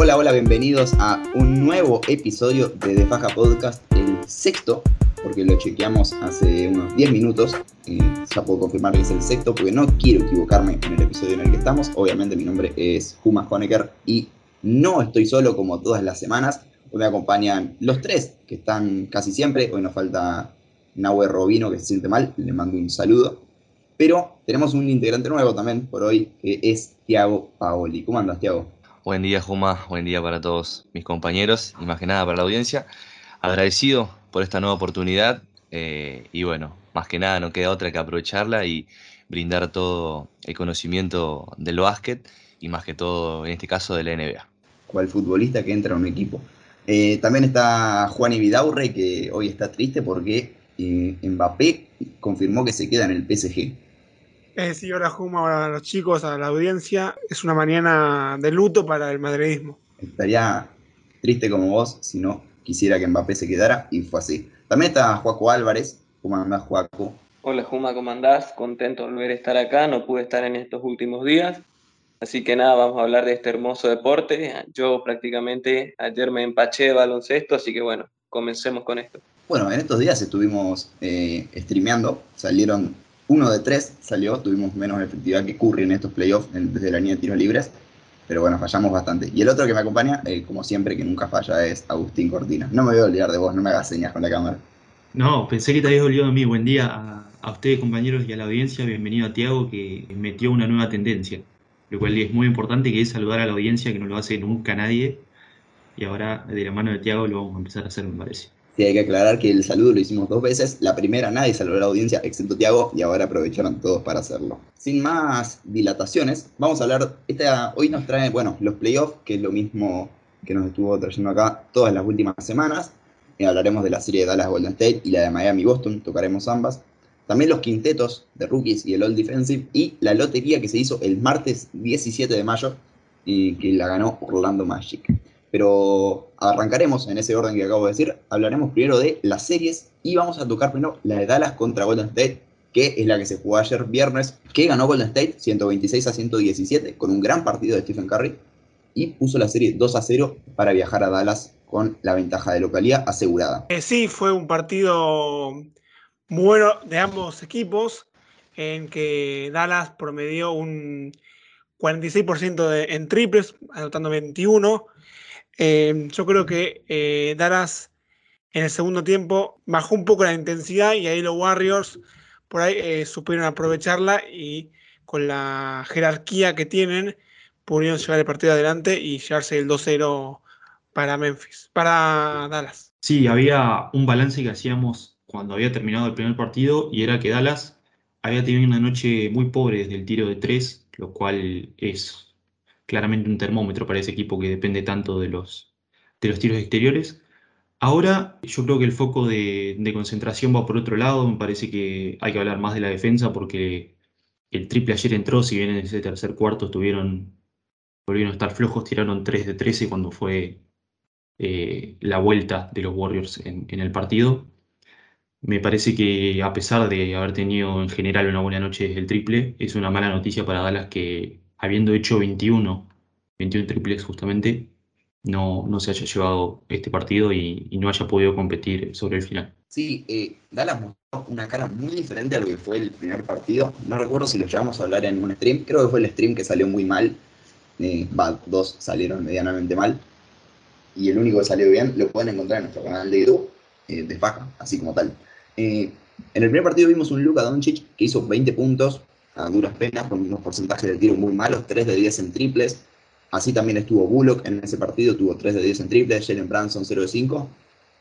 Hola, hola, bienvenidos a un nuevo episodio de The Faja Podcast, el sexto, porque lo chequeamos hace unos 10 minutos. ya puedo confirmar que es el sexto, porque no quiero equivocarme en el episodio en el que estamos. Obviamente, mi nombre es Juma Honecker y no estoy solo como todas las semanas. Hoy me acompañan los tres, que están casi siempre. Hoy nos falta Nahue Robino, que se siente mal. Le mando un saludo. Pero tenemos un integrante nuevo también por hoy, que es Tiago Paoli. ¿Cómo andas, Tiago? Buen día, Juma. Buen día para todos mis compañeros y más que nada para la audiencia. Agradecido por esta nueva oportunidad eh, y bueno, más que nada no queda otra que aprovecharla y brindar todo el conocimiento del básquet y más que todo, en este caso, de la NBA. Cual futbolista que entra a un equipo. Eh, también está Juan Vidaurre, que hoy está triste porque eh, Mbappé confirmó que se queda en el PSG. Eh, sí, hola Juma, hola a los chicos, a la audiencia. Es una mañana de luto para el madridismo. Estaría triste como vos si no quisiera que Mbappé se quedara y fue así. También está Juaco Álvarez. ¿Cómo andás, Juaco? Hola Juma, ¿cómo andás? Contento de volver a estar acá, no pude estar en estos últimos días. Así que nada, vamos a hablar de este hermoso deporte. Yo prácticamente ayer me empaché de baloncesto, así que bueno, comencemos con esto. Bueno, en estos días estuvimos eh, streameando, salieron uno de tres, salió, tuvimos menos efectividad que Curry en estos playoffs desde la línea de tiros libres, pero bueno, fallamos bastante. Y el otro que me acompaña, eh, como siempre, que nunca falla, es Agustín Cortina. No me voy a olvidar de vos, no me hagas señas con la cámara. No, pensé que te habías olvidado de mí. Buen día a, a ustedes, compañeros, y a la audiencia. Bienvenido a Tiago, que metió una nueva tendencia lo cual es muy importante, que es saludar a la audiencia, que no lo hace nunca nadie. Y ahora, de la mano de Tiago, lo vamos a empezar a hacer, me parece. Sí, hay que aclarar que el saludo lo hicimos dos veces. La primera nadie saludó a la audiencia, excepto Tiago, y ahora aprovecharon todos para hacerlo. Sin más dilataciones, vamos a hablar. Hoy nos trae, bueno, los playoffs, que es lo mismo que nos estuvo trayendo acá todas las últimas semanas. Y hablaremos de la serie de Dallas Golden State y la de Miami Boston, tocaremos ambas. También los quintetos de rookies y el All Defensive y la lotería que se hizo el martes 17 de mayo y que la ganó Orlando Magic. Pero arrancaremos en ese orden que acabo de decir. Hablaremos primero de las series y vamos a tocar primero la de Dallas contra Golden State, que es la que se jugó ayer viernes, que ganó Golden State 126 a 117 con un gran partido de Stephen Curry y puso la serie 2 a 0 para viajar a Dallas con la ventaja de localidad asegurada. Eh, sí, fue un partido muy bueno de ambos equipos, en que Dallas promedió un 46% de, en triples, anotando 21. Eh, yo creo que eh, Dallas en el segundo tiempo bajó un poco la intensidad y ahí los Warriors por ahí eh, supieron aprovecharla y con la jerarquía que tienen pudieron llevar el partido adelante y llevarse el 2-0 para Memphis, para Dallas. Sí, había un balance que hacíamos cuando había terminado el primer partido y era que Dallas había tenido una noche muy pobre desde el tiro de tres, lo cual es claramente un termómetro para ese equipo que depende tanto de los, de los tiros exteriores. Ahora yo creo que el foco de, concentración va por otro lado, me parece que hay que hablar más de la defensa porque el triple ayer entró, si bien en ese tercer cuarto estuvieron, volvieron a estar flojos, tiraron 3 de 13 cuando fue eh, la vuelta de los Warriors en, en el partido. Me parece que a pesar de haber tenido en general una buena noche el triple, es una mala noticia para Dallas que habiendo hecho 21, 21 triples justamente, no, no se haya llevado este partido y, no haya podido competir sobre el final. Sí, eh, Dallas mostró una cara muy diferente a lo que fue el primer partido. No recuerdo si lo llevamos a hablar en un stream, creo que fue el stream que salió muy mal. Eh, dos salieron medianamente mal. Y el único que salió bien lo pueden encontrar en nuestro canal de YouTube, eh, de Faja, así como tal. En el primer partido vimos un Luka Doncic que hizo 20 puntos a duras penas, con unos porcentajes de tiro muy malos, 3 de 10 en triples. Así también estuvo Bullock en ese partido, tuvo 3 de 10 en triples, Jalen Branson 0 de 5.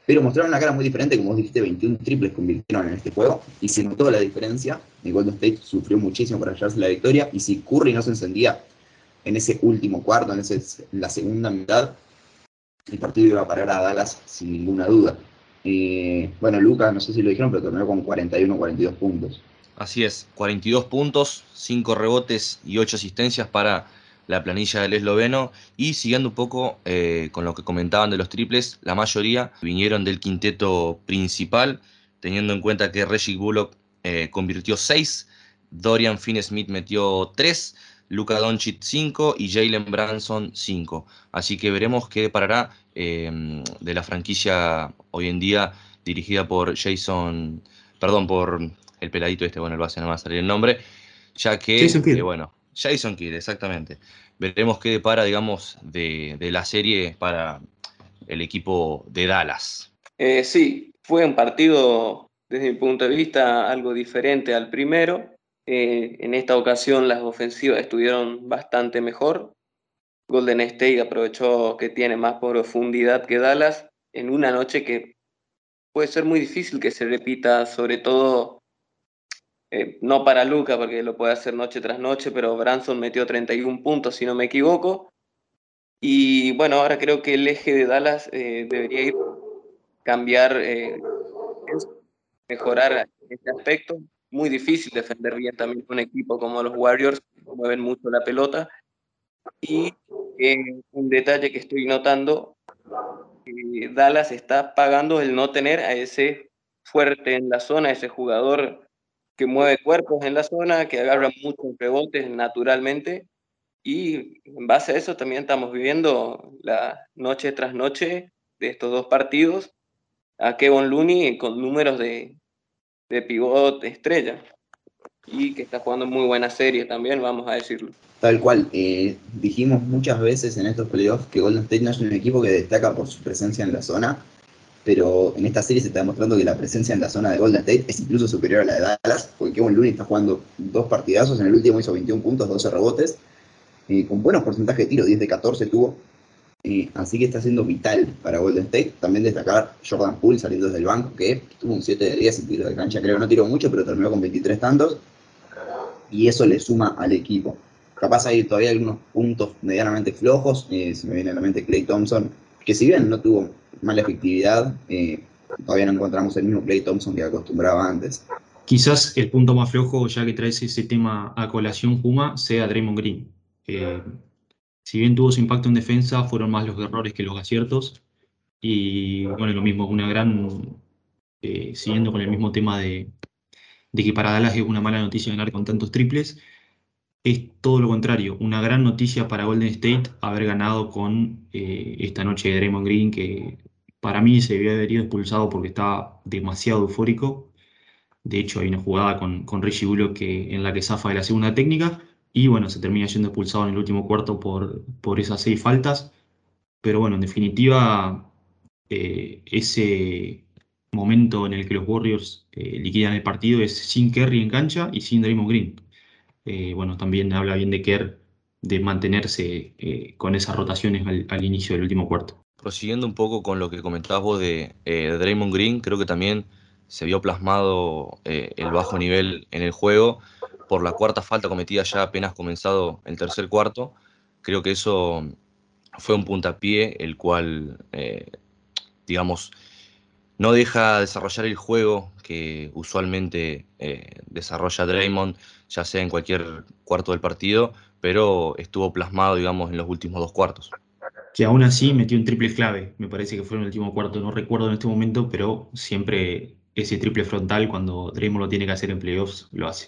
Pero mostraron una cara muy diferente, como vos dijiste, 21 triples convirtieron en este juego y se notó la diferencia. Y Golden State sufrió muchísimo para llevarse la victoria y si Curry no se encendía en ese último cuarto, en, ese, la segunda mitad, el partido iba a parar a Dallas sin ninguna duda. Eh, bueno, Lucas, no sé si lo dijeron, pero terminó con 41 42 puntos. Así es, 42 puntos, 5 rebotes y 8 asistencias para la planilla del esloveno. Y siguiendo un poco eh, con lo que comentaban de los triples, la mayoría vinieron del quinteto principal, teniendo en cuenta que Reggie Bullock eh, convirtió 6, Dorian Finney-Smith metió 3, Luka Doncic 5 y Jalen Branson 5. Así que veremos qué parará eh, de la franquicia hoy en día dirigida por Jason, perdón, por el peladito este, bueno, el base no va a salir el nombre, ya que, Jason Kidd. eh, bueno, Jason Kidd, exactamente. Veremos qué depara, digamos, de, de la serie para el equipo de Dallas. Eh, sí, fue un partido, desde mi punto de vista, algo diferente al primero. Eh, en esta ocasión las ofensivas estuvieron bastante mejor. Golden State aprovechó que tiene más profundidad que Dallas en una noche que puede ser muy difícil que se repita, sobre todo eh, no para Luca, porque lo puede hacer noche tras noche, pero Branson metió 31 puntos, si no me equivoco. Y bueno, ahora creo que el eje de Dallas eh, debería ir cambiar, eh, mejorar este aspecto. Muy difícil defender bien también un equipo como los Warriors, que mueven mucho la pelota. Y eh, un detalle que estoy notando, Dallas está pagando el no tener a ese fuerte en la zona, ese jugador que mueve cuerpos en la zona, que agarra muchos rebotes naturalmente. Y en base a eso también estamos viviendo la noche tras noche de estos dos partidos a Kevin Looney con números de, de pivot estrella y que está jugando muy buena serie también, vamos a decirlo. Tal cual, eh, dijimos muchas veces en estos playoffs que Golden State no es un equipo que destaca por su presencia en la zona, pero en esta serie se está demostrando que la presencia en la zona de Golden State es incluso superior a la de Dallas, porque Kevin Looney está jugando dos partidazos, en el último hizo 21 puntos, 12 rebotes, con buenos porcentajes de tiro, 10 de 14 tuvo, así que está siendo vital para Golden State. También destacar Jordan Poole saliendo desde el banco, que tuvo un 7 de 10 en tiro de cancha, creo que no tiró mucho, pero terminó con 23 tantos, y eso le suma al equipo. Capaz hay todavía algunos puntos medianamente flojos, eh, se me viene a la mente Clay Thompson, que si bien no tuvo mala efectividad, eh, todavía no encontramos el mismo Clay Thompson que acostumbraba antes. Quizás el punto más flojo, ya que traes ese tema a colación, Puma, sea Draymond Green. Si bien tuvo su impacto en defensa, fueron más los errores que los aciertos. Y bueno, lo mismo, una gran. eh, siguiendo con el mismo tema de, de que para Dallas es una mala noticia ganar con tantos triples, es todo lo contrario. Una gran noticia para Golden State haber ganado con eh, esta noche de Draymond Green, que para mí se debió haber ido expulsado porque estaba demasiado eufórico. De hecho, hay una jugada con, con Reggie Bullock que, en la que zafa de la segunda técnica. Y bueno, se termina siendo expulsado en el último cuarto por, por esas seis faltas. Pero bueno, en definitiva, eh, ese momento en el que los Warriors eh, liquidan el partido es sin Kerry en cancha y sin Draymond Green. Eh, bueno, también habla bien de Kerr de mantenerse eh, con esas rotaciones al, inicio del último cuarto. Prosiguiendo un poco con lo que comentabas vos de, eh, de Draymond Green, creo que también se vio plasmado el bajo nivel en el juego por la cuarta falta cometida ya apenas comenzado el tercer cuarto. Creo que eso fue un puntapié, el cual, digamos, no deja desarrollar el juego que usualmente eh, desarrolla Draymond, ya sea en cualquier cuarto del partido, pero estuvo plasmado, digamos, en los últimos dos cuartos. Que aún así metió un triple clave, me parece que fue en el último cuarto, no recuerdo en este momento, pero siempre ese triple frontal cuando Draymond lo tiene que hacer en playoffs, lo hace.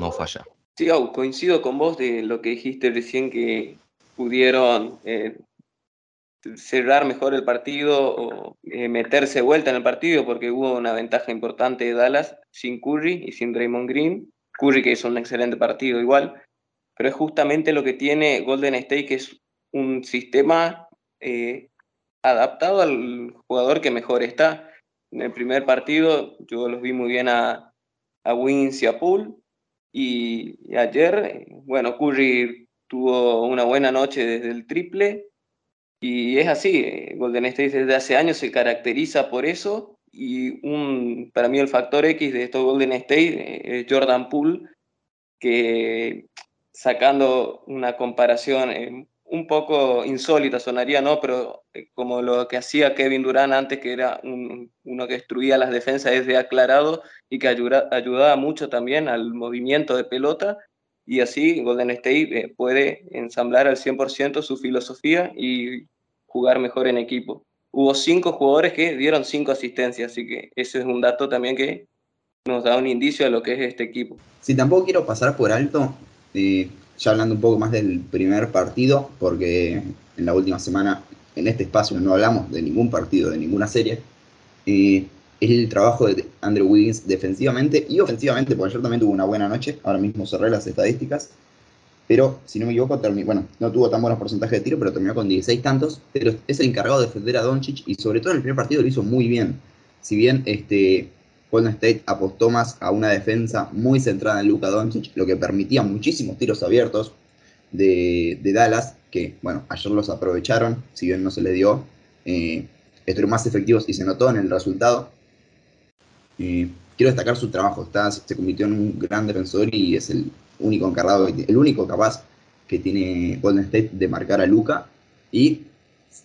No falla. Sí, Au, coincido con vos de lo que dijiste recién que pudieron eh, cerrar mejor el partido o eh, meterse vuelta en el partido porque hubo una ventaja importante de Dallas sin Curry y sin Draymond Green. Curry que hizo un excelente partido igual, pero es justamente lo que tiene Golden State, que es un sistema eh, adaptado al jugador que mejor está. En el primer partido yo los vi muy bien a, a Wins y a Poole, y, y ayer, bueno, Curry tuvo una buena noche desde el triple, y es así, eh, Golden State desde hace años se caracteriza por eso y un, para mí el factor X de esto Golden State es Jordan Poole, que sacando una comparación eh, un poco insólita sonaría, ¿no? Pero eh, como lo que hacía Kevin Durant antes, que era un, uno que destruía las defensas desde aclarado y que ayuda, ayudaba mucho también al movimiento de pelota, y así Golden State eh, puede ensamblar al 100% su filosofía y jugar mejor en equipo. Hubo cinco jugadores que dieron cinco asistencias, así que ese es un dato también que nos da un indicio de lo que es este equipo. Sí, tampoco quiero pasar por alto eh, ya hablando un poco más del primer partido, porque en la última semana en este espacio no hablamos de ningún partido, de ninguna serie, eh, es el trabajo de Andrew Wiggins defensivamente y ofensivamente, porque ayer también tuvo una buena noche, ahora mismo cerré las estadísticas, pero si no me equivoco, bueno, no tuvo tan buenos porcentajes de tiro, pero terminó con 16 tantos, pero es el encargado de defender a Doncic y sobre todo en el primer partido lo hizo muy bien. Si bien este, Golden State apostó más a una defensa muy centrada en Luka Doncic, lo que permitía muchísimos tiros abiertos de, Dallas, que bueno, ayer los aprovecharon, si bien no se le dio, eh, estuvieron más efectivos y se notó en el resultado. Quiero destacar su trabajo, está, se convirtió en un gran defensor y es el único encargado, el único capaz que tiene Golden State de marcar a Luca y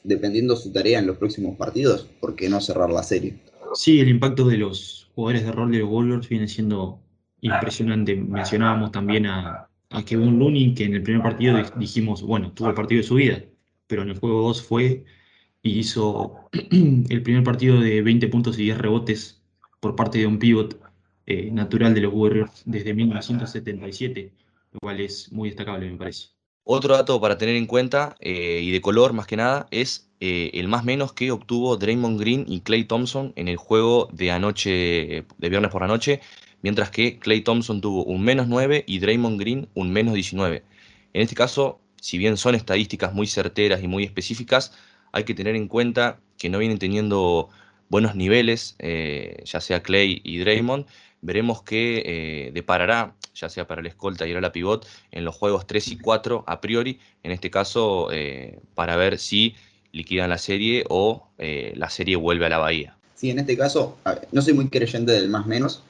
dependiendo su tarea en los próximos partidos, ¿por qué no cerrar la serie? Sí, el impacto de los jugadores de rol de los Warriors viene siendo impresionante. Mencionábamos también a, a Kevin Looney, que en el primer partido dijimos, bueno, tuvo el partido de su vida, pero en el juego 2 fue y hizo el primer partido de 20 puntos y 10 rebotes por parte de un pivot eh, natural de los Warriors desde 1977, lo cual es muy destacable, me parece. Otro dato para tener en cuenta, eh, y de color más que nada, es eh, el más menos que obtuvo Draymond Green y Clay Thompson en el juego de anoche, de viernes por la noche, mientras que Clay Thompson tuvo un menos 9 y Draymond Green un menos 19. En este caso, si bien son estadísticas muy certeras y muy específicas, hay que tener en cuenta que no vienen teniendo buenos niveles, eh, ya sea Clay y Draymond. Veremos qué eh, deparará, ya sea para el escolta y la pivot, en los juegos 3 y 4 a priori, en este caso, eh, para ver si liquidan la serie o la serie vuelve a la bahía. Sí, en este caso, no soy muy creyente del más menos,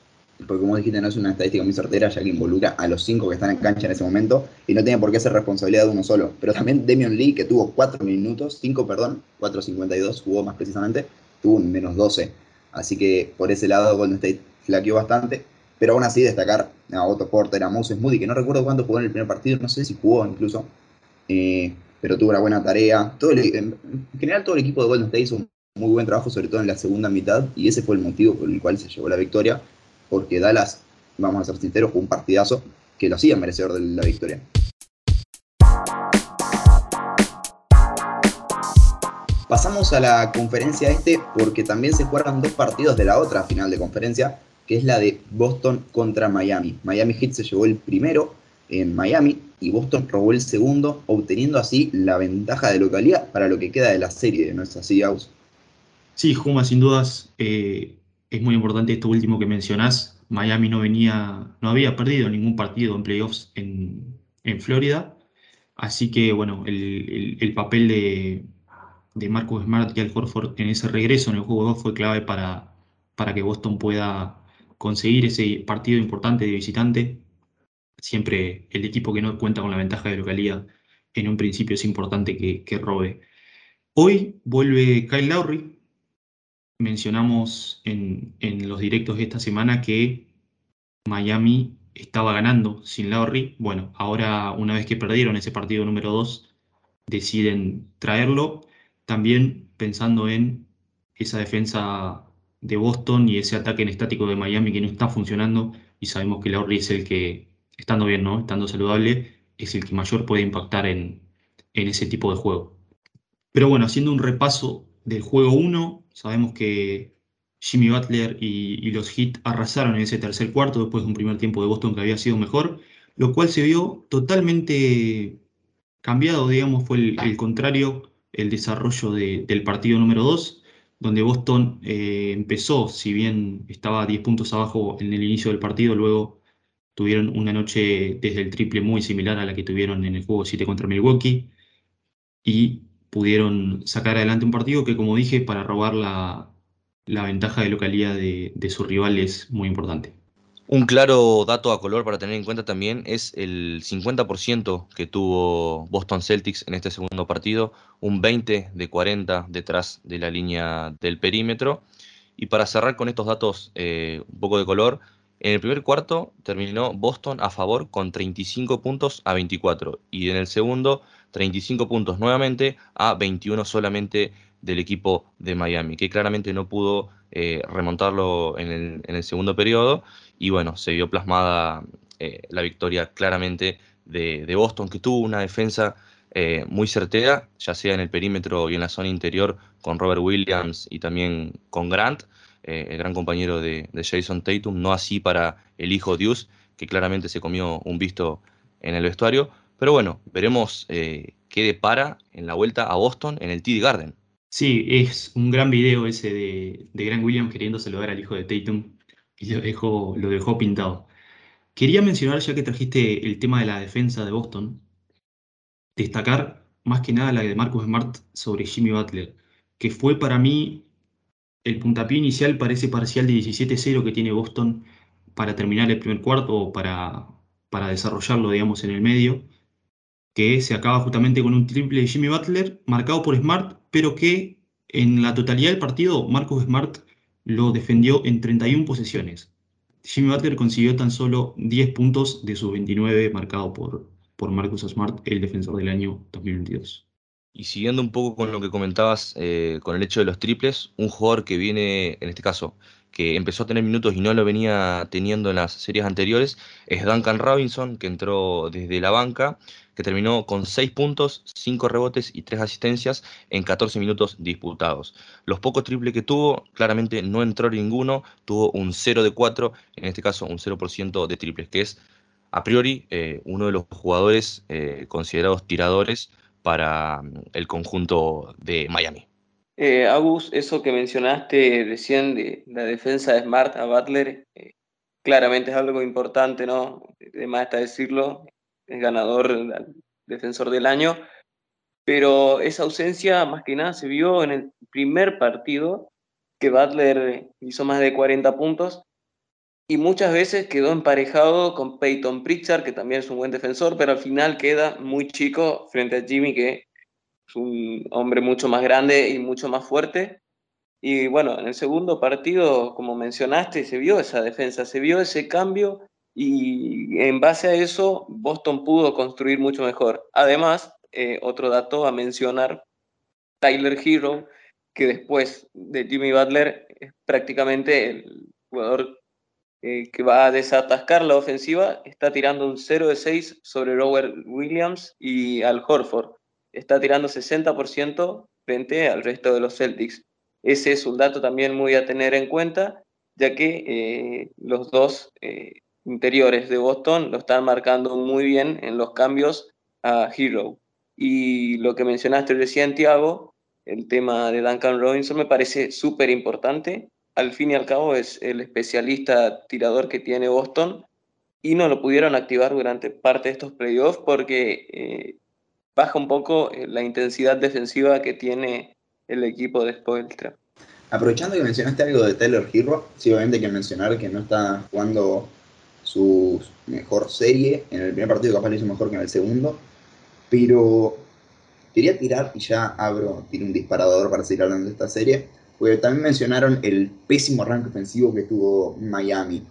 porque como dijiste, no es una estadística muy certera, ya que involucra a los cinco que están en cancha en ese momento, y no tiene por qué ser responsabilidad de uno solo. Pero también Demion Lee, que tuvo 4 minutos, 5, perdón, 4.52 jugó más precisamente, tuvo un menos 12. Así que por ese lado Golden State flaqueó bastante. Pero aún así destacar a Otto Porter, a Moses Moody, que no recuerdo cuánto jugó en el primer partido, no sé si jugó incluso, eh, pero tuvo una buena tarea. Todo en general todo el equipo de Golden State hizo un muy buen trabajo, sobre todo en la segunda mitad, y ese fue el motivo por el cual se llevó la victoria porque Dallas, vamos a ser sinceros, fue un partidazo que lo hacía merecedor de la victoria. Pasamos a la conferencia este porque también se jugaron dos partidos de la otra final de conferencia, que es la de Boston contra Miami. Miami Heat se llevó el primero en Miami y Boston robó el segundo, obteniendo así la ventaja de localidad para lo que queda de la serie, de nuestra así, Sí, Juma, sin dudas, eh, es muy importante esto último que mencionás. Miami no venía, no había perdido ningún partido en playoffs en, Florida. Así que, bueno, el, papel de, de, Marcus Smart y Al Horford en ese regreso en el juego 2 fue clave para, para que Boston pueda conseguir ese partido importante de visitante. Siempre el equipo que no cuenta con la ventaja de localidad en un principio es importante que, que robe. Hoy vuelve Kyle Lowry, mencionamos en, los directos de esta semana que Miami estaba ganando sin Lowry. Bueno, ahora una vez que perdieron ese partido número 2, deciden traerlo. También pensando en esa defensa de Boston y ese ataque en estático de Miami que no está funcionando y sabemos que Lowry es el que, estando bien, ¿no? Estando saludable, es el que mayor puede impactar en, en ese tipo de juego. Pero bueno, haciendo un repaso del juego 1, sabemos que Jimmy Butler y, los Heat arrasaron en ese tercer cuarto después de un primer tiempo de Boston que había sido mejor, lo cual se vio totalmente cambiado, digamos, fue el, contrario, el desarrollo del partido número 2, donde Boston eh, empezó, si bien estaba 10 puntos abajo en el inicio del partido, luego tuvieron una noche desde el triple muy similar a la que tuvieron en el juego 7 contra Milwaukee, y pudieron sacar adelante un partido que, como dije, para robar la, ventaja de localidad de, de su rival es muy importante. Un claro dato a color para tener en cuenta también es el 50% que tuvo Boston Celtics en este segundo partido, un 20 de 40 detrás de la línea del perímetro. Y para cerrar con estos datos eh, un poco de color, en el primer cuarto terminó Boston a favor con 35 puntos a 24 y en el segundo 35 puntos nuevamente a 21 solamente del equipo de Miami, que claramente no pudo eh, remontarlo en el, segundo periodo y bueno, se vio plasmada eh, la victoria claramente de, Boston, que tuvo una defensa eh, muy certera, ya sea en el perímetro y en la zona interior, con Robert Williams y también con Grant, el gran compañero de, Jason Tatum, no así para el hijo Deuce, que claramente se comió un visto en el vestuario. Pero bueno, veremos qué depara en la vuelta a Boston en el TD Garden. Sí, es un gran video ese de, de Grant Williams queriendo saludar al hijo de Tatum y lo dejó, lo dejó pintado. Quería mencionar, ya que trajiste el tema de la defensa de Boston, destacar más que nada la de Marcus Smart sobre Jimmy Butler, que fue para mí el puntapié inicial para ese parcial de 17-0 que tiene Boston para terminar el primer cuarto o para, para desarrollarlo, digamos, en el medio, que se acaba justamente con un triple de Jimmy Butler marcado por Smart, pero que en la totalidad del partido Marcus Smart lo defendió en 31 posesiones. Jimmy Butler consiguió tan solo 10 puntos de sus 29 marcado por, por Marcus Smart, el defensor del año 2022. Y siguiendo un poco con lo que comentabas eh, con el hecho de los triples, un jugador que viene, en este caso, que empezó a tener minutos y no lo venía teniendo en las series anteriores, es Duncan Robinson, que entró desde la banca, que terminó con 6 puntos, 5 rebotes y 3 asistencias en 14 minutos disputados. Los pocos triples que tuvo, claramente no entró ninguno, tuvo un 0 de 4, en este caso un 0% de triples, que es a priori eh, uno de los jugadores eh, considerados tiradores para mm, el conjunto de Miami. Eh, Agus, eso que mencionaste recién de la defensa de Smart a Butler, eh, claramente es algo importante, ¿no? Además está decirlo, ganador, defensor del año, pero esa ausencia más que nada se vio en el primer partido, que Butler hizo más de 40 puntos, y muchas veces quedó emparejado con Peyton Pritchard, que también es un buen defensor, pero al final queda muy chico frente a Jimmy, que es un hombre mucho más grande y mucho más fuerte. Y bueno, en el segundo partido, como mencionaste, se vio esa defensa, se vio ese cambio y en base a eso Boston pudo construir mucho mejor. Además, eh, otro dato a mencionar, Tyler Hero, que después de Jimmy Butler es prácticamente el jugador eh, que va a desatascar la ofensiva, está tirando un 0 de 6 sobre Robert Williams y Al Horford. Está tirando 60% frente al resto de los Celtics. Ese es un dato también muy a tener en cuenta, ya que eh, los dos eh, interiores de Boston lo están marcando muy bien en los cambios a Hero. Y lo que mencionaste recién, Tiago, el tema de Duncan Robinson me parece súper importante al fin y al cabo es el especialista tirador que tiene Boston y no lo pudieron activar durante parte de estos playoffs porque eh, baja un poco eh, la intensidad defensiva que tiene el equipo de Spoelstra. Aprovechando que mencionaste algo de Taylor Hero, sí, obviamente hay que mencionar que no está jugando su mejor serie. En el primer partido capaz lo hizo mejor que en el segundo. Pero quería tirar, y ya abro, tiene un disparador para seguir hablando de esta serie porque también mencionaron el pésimo arranque ofensivo que tuvo Miami.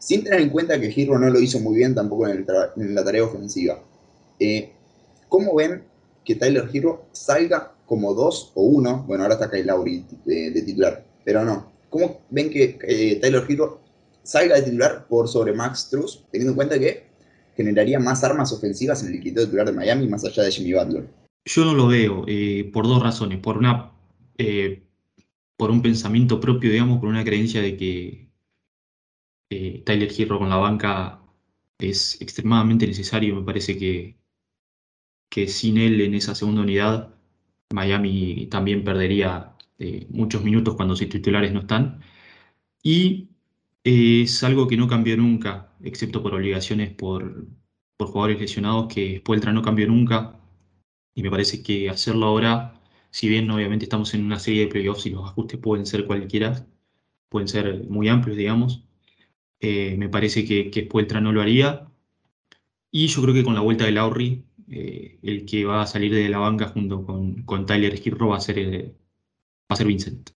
Sin tener en cuenta que Hero no lo hizo muy bien tampoco en, la tarea ofensiva. Eh, ¿Cómo ven que Tyler Hero salga como 2 o 1? Bueno, ahora está Kyle Lowry de, titular, pero no. ¿Cómo ven que eh, Tyler Hero salga de titular por sobre Max Truss, teniendo en cuenta que generaría más armas ofensivas en el equipo titular de Miami más allá de Jimmy Butler? Yo no lo veo eh, por dos razones. Por una, por un pensamiento propio, digamos, por una creencia de que eh, Tyler Hero con la banca es extremadamente necesario. Me parece que, que sin él en esa segunda unidad, Miami también perdería eh, muchos minutos cuando sus titulares no están. Y eh, es algo que no cambió nunca, excepto por obligaciones por, por jugadores lesionados, que Pueltra no cambió nunca. Y me parece que hacerlo ahora si bien obviamente estamos en una serie de playoffs y los ajustes pueden ser cualquiera, pueden ser muy amplios, digamos, eh, me parece que, que no lo haría. Y yo creo que con la vuelta de Lowry, eh, el que va a salir de la banca junto con, con Tyler Hero va a ser, eh, va a ser Vincent.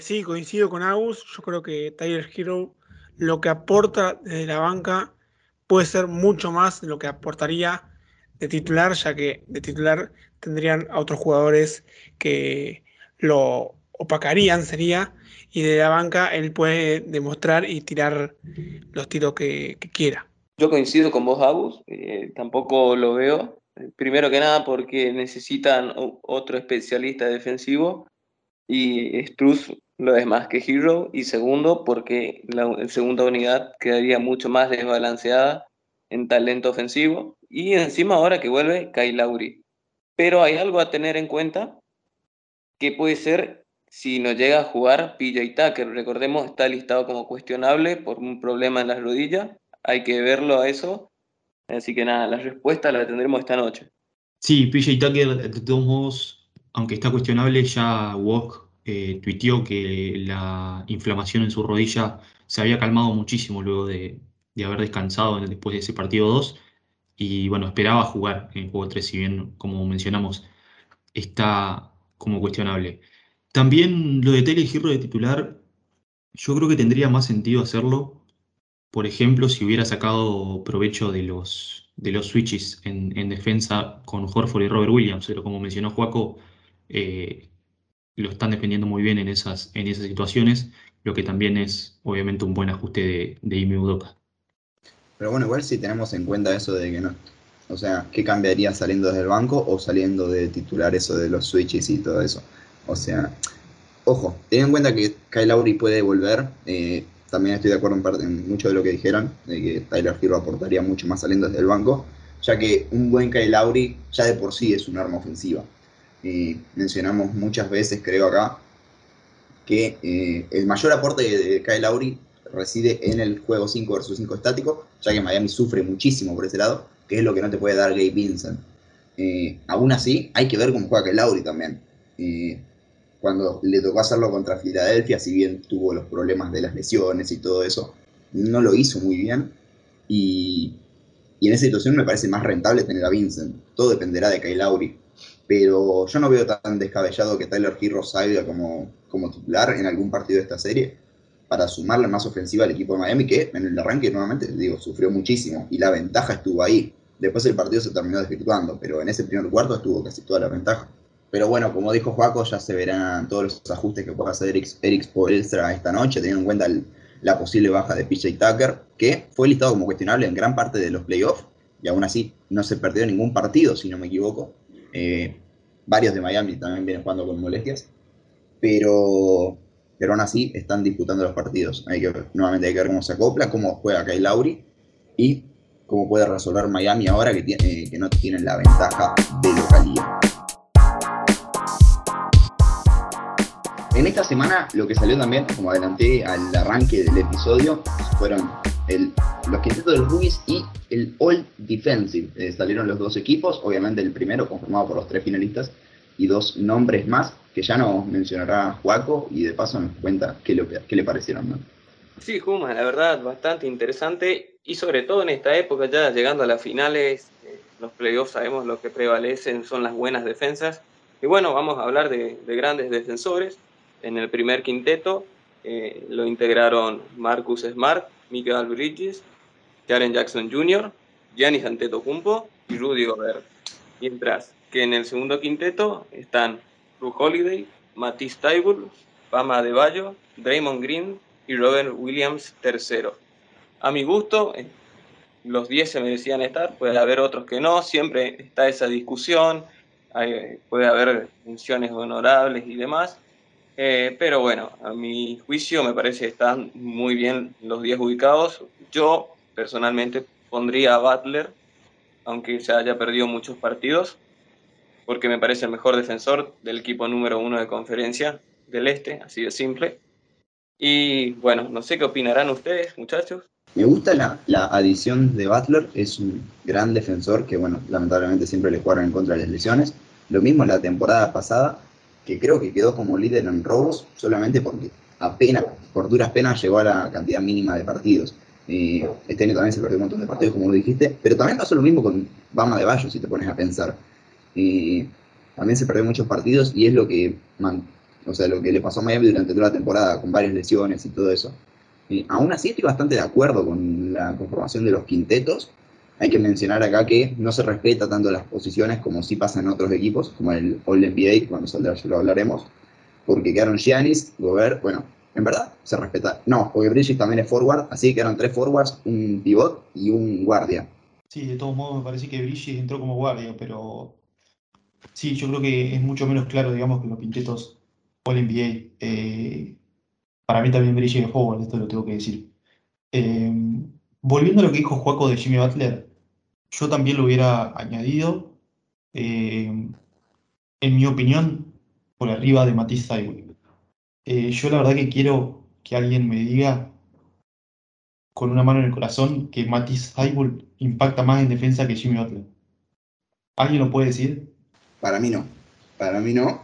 sí, coincido con Agus. Yo creo que Tyler Hero lo que aporta desde la banca puede ser mucho más de lo que aportaría de titular, ya que de titular tendrían a otros jugadores que lo opacarían, sería, y de la banca él puede demostrar y tirar los tiros que, quiera. yo coincido con vos, Agus, eh, tampoco lo veo. Primero que nada porque necesitan otro especialista defensivo y Struz lo es más que Hero. Y segundo porque la segunda unidad quedaría mucho más desbalanceada en talento ofensivo. Y encima ahora que vuelve Kyle Lauri. Pero hay algo a tener en cuenta que puede ser si no llega a jugar PJ Tucker. Recordemos, está listado como cuestionable por un problema en las rodillas. Hay que verlo a eso. Así que nada, la respuesta la tendremos esta noche. Sí, PJ Tucker, todos aunque está cuestionable, ya Walk eh, tuiteó que la inflamación en su rodilla se había calmado muchísimo luego de, haber descansado después de ese partido 2 y bueno, esperaba jugar en el juego 3, si bien, como mencionamos, está como cuestionable. También lo de Tele Giro de titular, yo creo que tendría más sentido hacerlo, por ejemplo, si hubiera sacado provecho de los, de los switches en, defensa con Horford y Robert Williams, pero como mencionó Juaco, eh, lo están defendiendo muy bien en esas, en esas situaciones, lo que también es obviamente un buen ajuste de, de Ime. Pero bueno, igual si tenemos en cuenta eso de que no. O sea, ¿qué cambiaría saliendo desde el banco o saliendo de titular eso de los switches y todo eso? O sea, ojo, ten en cuenta que Kyle Lowry puede volver. Eh, también estoy de acuerdo en mucho de lo que dijeron, de que Tyler Hero aportaría mucho más saliendo desde el banco, ya que un buen Kyle Lowry ya de por sí es un arma ofensiva. Mencionamos muchas veces, creo acá, que eh, el mayor aporte de Kyle Lowry reside en el juego 5 versus 5 estático, ya que Miami sufre muchísimo por ese lado, que es lo que no te puede dar Gabe Vincent. Eh, aún así, hay que ver cómo juega Kyle Lowry también. Eh, cuando le tocó hacerlo contra Filadelfia, si bien tuvo los problemas de las lesiones y todo eso, no lo hizo muy bien. Y, en esa situación me parece más rentable tener a Vincent. Todo dependerá de Kyle Lowry. Pero yo no veo tan descabellado que Tyler Hero salga como, como titular en algún partido de esta serie para sumarle más ofensiva al equipo de Miami, que en el arranque nuevamente, digo, sufrió muchísimo y la ventaja estuvo ahí. Después el partido se terminó desvirtuando, pero en ese primer cuarto estuvo casi toda la ventaja. Pero bueno, como dijo Joaco, ya se verán todos los ajustes que pueda hacer Eric, Eric esta noche, teniendo en cuenta la posible baja de PJ Tucker, que fue listado como cuestionable en gran parte de los playoffs, y aún así no se perdió ningún partido, si no me equivoco. Eh, varios de Miami también vienen jugando con molestias. Pero pero aún así están disputando los partidos. Hay que, nuevamente hay que ver cómo se acopla, cómo juega Kyle Lauri y cómo puede resolver Miami ahora que, tiene, que no tienen la ventaja de localidad. En esta semana lo que salió también, como adelanté al arranque del episodio, fueron el, los quintetos de los rookies y el All Defensive. Eh, salieron los dos equipos, obviamente el primero conformado por los tres finalistas y dos nombres más que ya nos mencionará Juaco y de paso nos cuenta qué le, qué le parecieron. ¿no? Sí, Juma, la verdad, bastante interesante y sobre todo en esta época, ya llegando a las finales, eh, los playoffs sabemos lo que prevalecen son las buenas defensas. Y bueno, vamos a hablar de, grandes defensores. En el primer quinteto eh, lo integraron Marcus Smart, Michael Bridges, Jaren Jackson Jr., Giannis Antetokounmpo y Rudy Gobert. Mientras que en el segundo quinteto están Drew Holiday, Matisse Taibul, Pama de Bayo, Draymond Green y Robert Williams III. A mi gusto, los 10 se merecían estar, puede haber otros que no, siempre está esa discusión, puede haber menciones honorables y demás, eh, pero bueno, a mi juicio me parece que están muy bien los 10 ubicados. Yo personalmente pondría a Butler, aunque se haya perdido muchos partidos, porque me parece el mejor defensor del equipo número uno de conferencia del Este, así de simple. Y bueno, no sé qué opinarán ustedes, muchachos. Me gusta la, la adición de Butler, es un gran defensor que, bueno, lamentablemente siempre le jugaron en contra de las lesiones. Lo mismo la temporada pasada, que creo que quedó como líder en robos solamente porque apenas, por duras penas, llegó a la cantidad mínima de partidos. este año también se perdió un montón de partidos, como lo dijiste, pero también pasó lo mismo con Bama de Bayo, si te pones a pensar. Y también se perdió muchos partidos y es lo que, o sea, lo que le pasó a Miami durante toda la temporada, con varias lesiones y todo eso. Y aún así estoy bastante de acuerdo con la conformación de los quintetos. Hay que mencionar acá que no se respeta tanto las posiciones como sí pasa en otros equipos, como el All NBA, cuando saldrá ya lo hablaremos, porque quedaron Giannis, Gobert, bueno, en verdad se respeta. No, porque Bridges también es forward, así que eran tres forwards, un pivot y un guardia. Sí, de todos modos me parece que Bridges entró como guardia, pero sí, yo creo que es mucho menos claro, digamos, que los pintetos All NBA. Eh, para mí también Bridges es forward, esto lo tengo que decir. Eh, volviendo a lo que dijo Juaco de Jimmy Butler, yo también lo hubiera añadido, eh, en mi opinión, por arriba de Matisse Thybulle. yo la verdad que quiero que alguien me diga con una mano en el corazón que Matisse Thybulle impacta más en defensa que Jimmy Butler. ¿Alguien lo puede decir? Para mí no. Para mí no.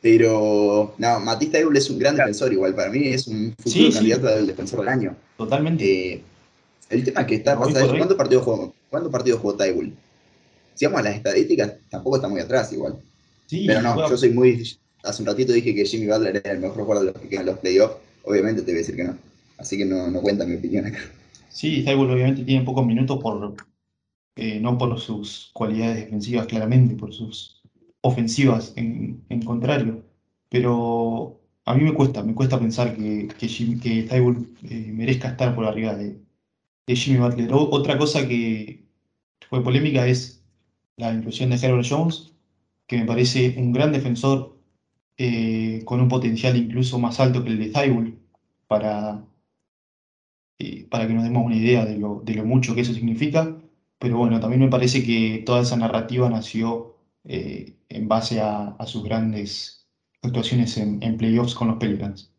Pero, no, Matisse Thybulle es un gran defensor igual. Para mí es un futuro candidato al defensor del año. Totalmente. Eh, el tema que está pasando ¿cuántos partidos jugó, ¿cuántos partidos jugó Thybulle? Si vamos a las estadísticas, tampoco está muy atrás igual. Sí, Pero no, yo soy muy... Hace un ratito dije que Jimmy Butler era el mejor jugador de los que quedan los playoffs. Obviamente te voy a decir que no. Así que no, no cuenta mi opinión acá. Sí, Thybulle obviamente tiene pocos minutos por, eh, no por sus cualidades defensivas claramente, por sus ofensivas en, en contrario. Pero a mí me cuesta, me cuesta pensar que, que, que eh, merezca estar por arriba de, de Jimmy Butler. otra cosa que fue polémica es la inclusión de Herbert Jones, que me parece un gran defensor eh, con un potencial incluso más alto que el de Thybulle para, eh, para que nos demos una idea de lo, de lo, mucho que eso significa. Pero bueno, también me parece que toda esa narrativa nació eh, en base a, sus grandes actuaciones en, playoffs con los Pelicans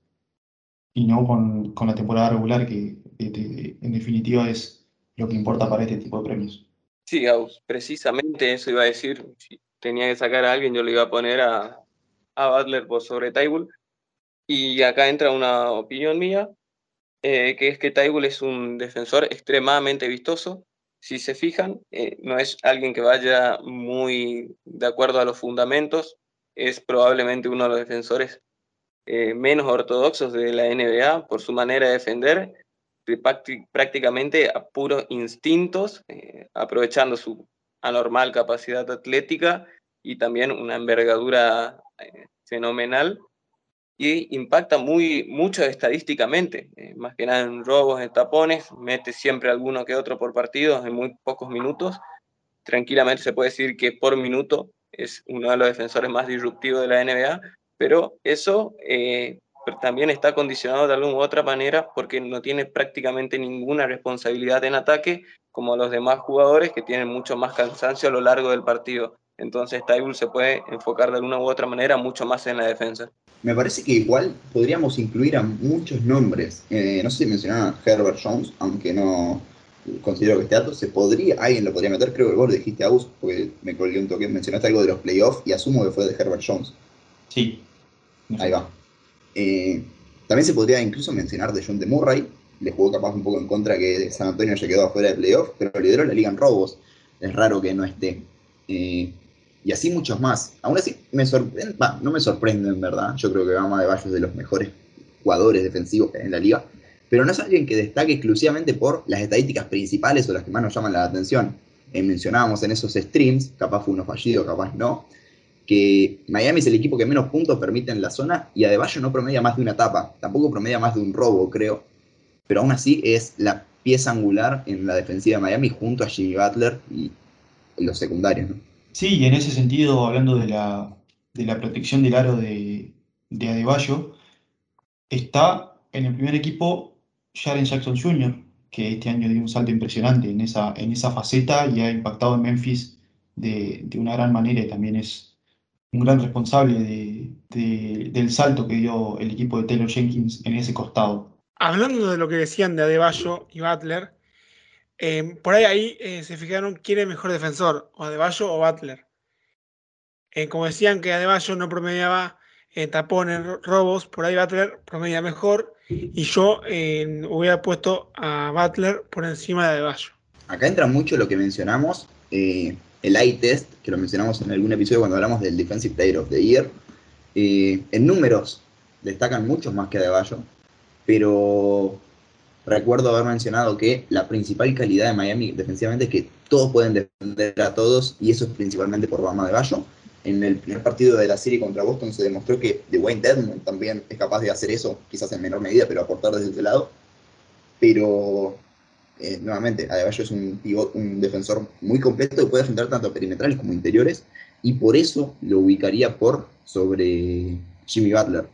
y no con, con la temporada regular que en definitiva es lo que importa para este tipo de premios. Sí, Gauss, precisamente eso iba a decir. Si tenía que sacar a alguien, yo le iba a poner a, a Butler por sobre Tybull. Y acá entra una opinión mía, eh, que es que Tybull es un defensor extremadamente vistoso. Si se fijan, eh, no es alguien que vaya muy de acuerdo a los fundamentos, es probablemente uno de los defensores eh, menos ortodoxos de la NBA por su manera de defender prácticamente a puros instintos, eh, aprovechando su anormal capacidad atlética y también una envergadura eh, fenomenal y impacta muy, mucho estadísticamente, eh, más que nada en robos, en tapones, mete siempre alguno que otro por partido en muy pocos minutos. Tranquilamente se puede decir que por minuto es uno de los defensores más disruptivos de la NBA, pero eso también está condicionado de alguna u otra manera porque no tiene prácticamente ninguna responsabilidad en ataque como los demás jugadores que tienen mucho más cansancio a lo largo del partido. Entonces Tybull se puede enfocar de alguna u otra manera mucho más en la defensa. Me parece que igual podríamos incluir a muchos nombres. Eh, no sé si mencionaba Herbert Jones, aunque no considero que este dato se podría, alguien lo podría meter, creo que vos lo dijiste a vos, porque me colgué un toque, mencionaste algo de los playoffs y asumo que fue de Herbert Jones. Sí. Ahí va. Eh, también se podría incluso mencionar de John de Murray, le jugó capaz un poco en contra que San Antonio ya quedó afuera de playoff, pero lideró la liga en robos, es raro que no esté. Eh, y así muchos más. Aún así, me sorprende, no me sorprende en verdad, yo creo que Gama de Bayo es de los mejores jugadores defensivos en la liga, pero no es alguien que destaque exclusivamente por las estadísticas principales o las que más nos llaman la atención. Eh, mencionábamos en esos streams, capaz fue uno fallido, capaz no, que Miami es el equipo que menos puntos permite en la zona y Adebayo no promedia más de una tapa, tampoco promedia más de un robo, creo, pero aún así es la pieza angular en la defensiva de Miami junto a Jimmy Butler y los secundarios. Sí, y en ese sentido, hablando de la, de la protección del aro de, de Adebayo, está en el primer equipo Jaren Jackson Jr., que este año dio un salto impresionante en esa, en esa faceta y ha impactado en Memphis de, de una gran manera y también es un gran responsable de, del salto que dio el equipo de Taylor Jenkins en ese costado. Hablando de lo que decían de Adebayo y Butler, eh, por ahí, ahí eh, se fijaron quién es mejor defensor, o Adebayo o Butler. Eh, como decían que Adebayo no promediaba tapones, robos, por ahí Butler promedia mejor, y yo hubiera puesto a Butler por encima de Adebayo. Acá entra mucho lo que mencionamos, el eye test, que lo mencionamos en algún episodio cuando hablamos del Defensive Player of the Year. Eh, en números destacan muchos más que Adebayo, pero recuerdo haber mencionado que la principal calidad de Miami defensivamente es que todos pueden defender a todos y eso es principalmente por Bama Adebayo. en el primer partido de la serie contra Boston se demostró que Dwayne Dedmon también es capaz de hacer eso, quizás en menor medida, pero aportar desde ese lado. Pero, eh, nuevamente, Adebayo es un, pivot, un defensor muy completo que puede enfrentar tanto perimetrales como interiores, y por eso lo ubicaría por sobre Jimmy Butler.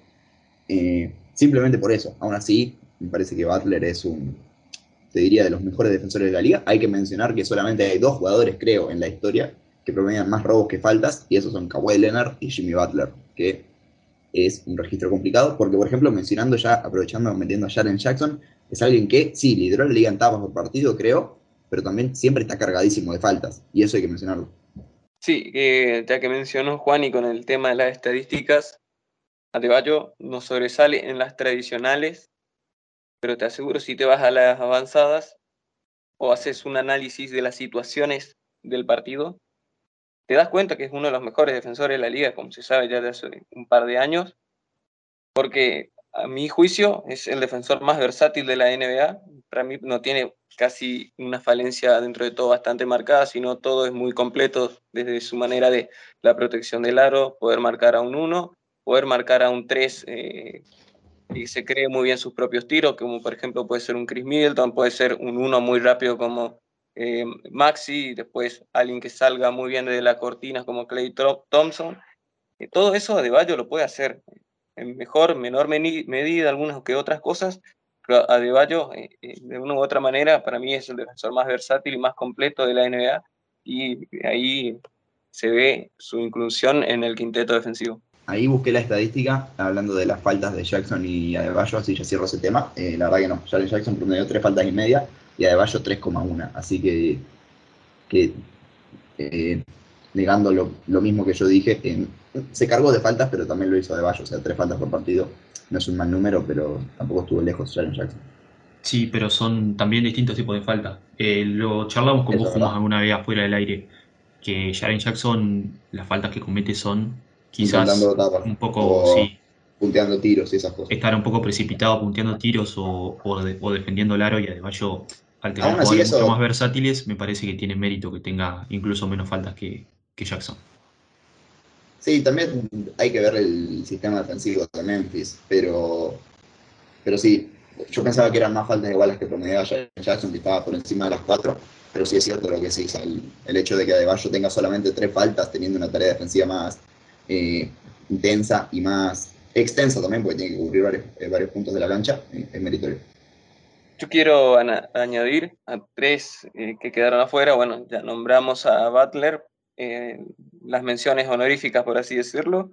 Eh, simplemente por eso. Aún así, me parece que Butler es un, te diría, de los mejores defensores de la liga. Hay que mencionar que solamente hay dos jugadores, creo, en la historia que promedian más robos que faltas, y esos son Kawhi Leonard y Jimmy Butler, que es un registro complicado, porque por ejemplo, mencionando ya, aprovechando, metiendo a Jaren Jackson, es alguien que sí, lideró la liga en tapas por partido, creo, pero también siempre está cargadísimo de faltas, y eso hay que mencionarlo. Sí, ya que mencionó Juan y con el tema de las estadísticas, Adebayo no sobresale en las tradicionales, pero te aseguro si te vas a las avanzadas o haces un análisis de las situaciones del partido, te das cuenta que es uno de los mejores defensores de la liga, como se sabe ya de hace un par de años, porque a mi juicio es el defensor más versátil de la NBA. Para mí no tiene casi una falencia dentro de todo bastante marcada, sino todo es muy completo desde su manera de la protección del aro, poder marcar a un 1, poder marcar a un 3 eh, y se cree muy bien sus propios tiros, como por ejemplo puede ser un Chris Middleton, puede ser un 1 muy rápido como eh, Maxi, después alguien que salga muy bien de la cortina como Clay Thompson. Eh, todo eso Adebayo lo puede hacer en mejor, menor medida, algunas que otras cosas, pero Adebayo, eh, de una u otra manera, para mí es el defensor más versátil y más completo de la NBA, y ahí se ve su inclusión en el quinteto defensivo. Ahí busqué la estadística, hablando de las faltas de Jackson y Adebayo, así ya cierro ese tema. la verdad que no, Jalen Jackson promedió tres faltas y media, y Adebayo 3,1. Así que, que eh, negando lo, mismo que yo dije, se cargó de faltas, pero también lo hizo Adebayo, o sea, tres faltas por partido. No es un mal número, pero tampoco estuvo lejos Jalen Jackson. Sí, pero son también distintos tipos de faltas. Eh, lo charlamos con vos alguna vez afuera del aire, que Jaren Jackson, las faltas que comete son quizás un poco, sí, punteando tiros y esas cosas. Estar un poco precipitado punteando tiros o, o defendiendo el aro y Adebayo al tener mucho más versátiles, me parece que tiene mérito que tenga incluso menos faltas que, Jackson. Sí, también hay que ver el sistema defensivo de Memphis, pero, pero sí, yo pensaba que eran más faltas iguales que promediaba Jackson, que estaba por encima de las cuatro, pero sí es cierto lo que se dice, el, hecho de que Adebayo tenga solamente tres faltas, teniendo una tarea defensiva más eh, intensa y más extensa también, porque tiene que cubrir varios, eh, puntos de la cancha, eh, es meritorio. Yo quiero añadir a tres eh, que quedaron afuera. Bueno, ya nombramos a Butler, las menciones honoríficas, por así decirlo.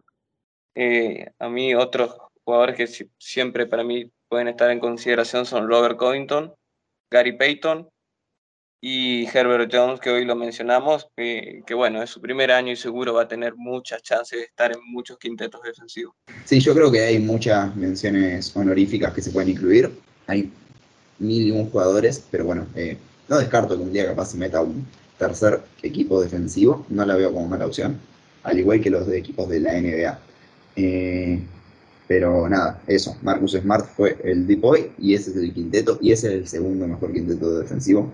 Eh, a mí, otros jugadores que siempre para mí pueden estar en consideración son Robert Covington, Gary Payton y Herbert Jones, que hoy lo mencionamos, que bueno, es su primer año y seguro va a tener muchas chances de estar en muchos quintetos defensivos. Sí, yo creo que hay muchas menciones honoríficas que se pueden incluir. Hay mil y un jugadores, pero bueno, eh, no descarto que un día capaz se meta un tercer equipo defensivo, no la veo como mala opción, al igual que los de equipos de la NBA. Eh, pero nada, eso, Marcus Smart fue el deep boy y ese es el quinteto, y ese es el segundo mejor quinteto defensivo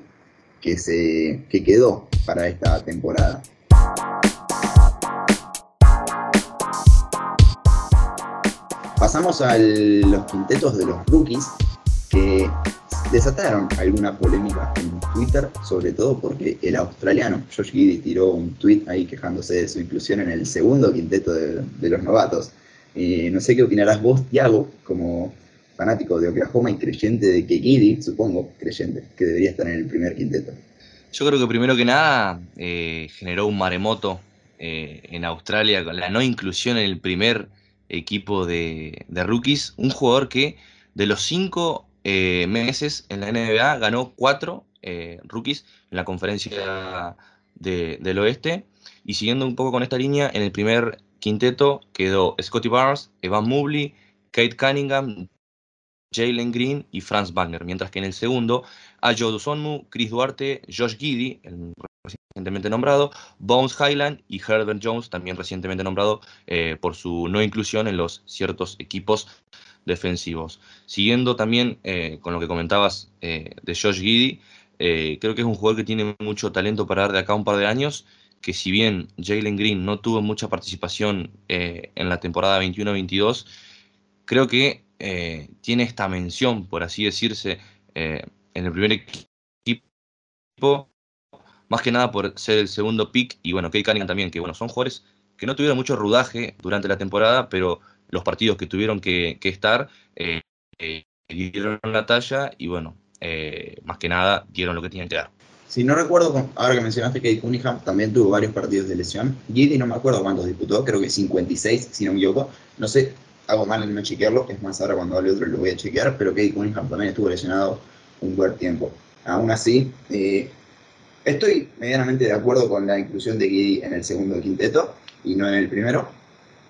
que, se, que quedó para esta temporada. Pasamos a los quintetos de los rookies, que desataron alguna polémica en Twitter, sobre todo porque el australiano Josh Giddy tiró un tweet ahí quejándose de su inclusión en el segundo quinteto de, los novatos. no sé qué opinarás vos, Tiago, como fanático de Oklahoma y creyente de que Giddy, supongo, creyente, que debería estar en el primer quinteto. Yo creo que primero que nada eh, generó un maremoto eh, en Australia con la no inclusión en el primer equipo de, de rookies. Un jugador que de los cinco eh, meses en la NBA ganó cuatro eh, rookies en la conferencia del oeste. Y siguiendo un poco con esta línea, en el primer quinteto quedó Scotty Barnes, Evan Mobley, Kate Cunningham, Jalen Green y Franz Wagner. Mientras que en el segundo, Ayo Dusonmu, Chris Duarte, Josh Giddy, el recientemente nombrado, Bones Highland y Herbert Jones, también recientemente nombrado eh, por su no inclusión en los ciertos equipos defensivos. Siguiendo también eh, con lo que comentabas eh, de Josh Giddy, eh, creo que es un jugador que tiene mucho talento para dar de acá un par de años. que si bien Jalen Green no tuvo mucha participación eh, en la temporada 21-22, creo que tiene esta mención, por así decirse, en el primer equipo, más que nada por ser el segundo pick, y bueno, Kate Cunningham también, que bueno, son jugadores que no tuvieron mucho rodaje durante la temporada, pero los partidos que tuvieron que, estar dieron la talla y bueno, más que nada dieron lo que tenían que dar. Si no recuerdo, ahora que mencionaste que Cunningham también tuvo varios partidos de lesión. Giddy no me acuerdo cuántos disputó, creo que 56, si no me equivoco. No sé, hago mal en no chequearlo, es más, ahora cuando hable otro lo voy a chequear, pero Kate Cunningham también estuvo lesionado un buen tiempo. Aún así, eh, estoy medianamente de acuerdo con la inclusión de Giddy en el segundo quinteto y no en el primero,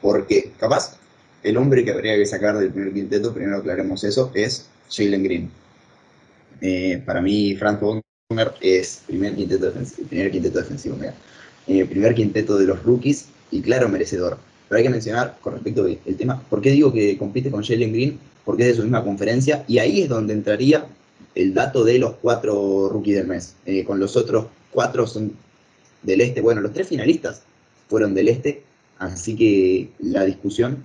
porque capaz el hombre que habría que sacar del primer quinteto, primero aclaremos eso, es Jalen Green. Eh, para mí, Frank es primer quinteto defensivo, primer quinteto defensivo, eh, primer quinteto de los rookies y claro merecedor. Pero hay que mencionar con respecto al tema, ¿por qué digo que compite con Jalen Green? Porque es de su misma conferencia y ahí es donde entraría el dato de los cuatro rookies del mes. Eh, con los otros cuatro son del este. Bueno, los tres finalistas fueron del este, así que la discusión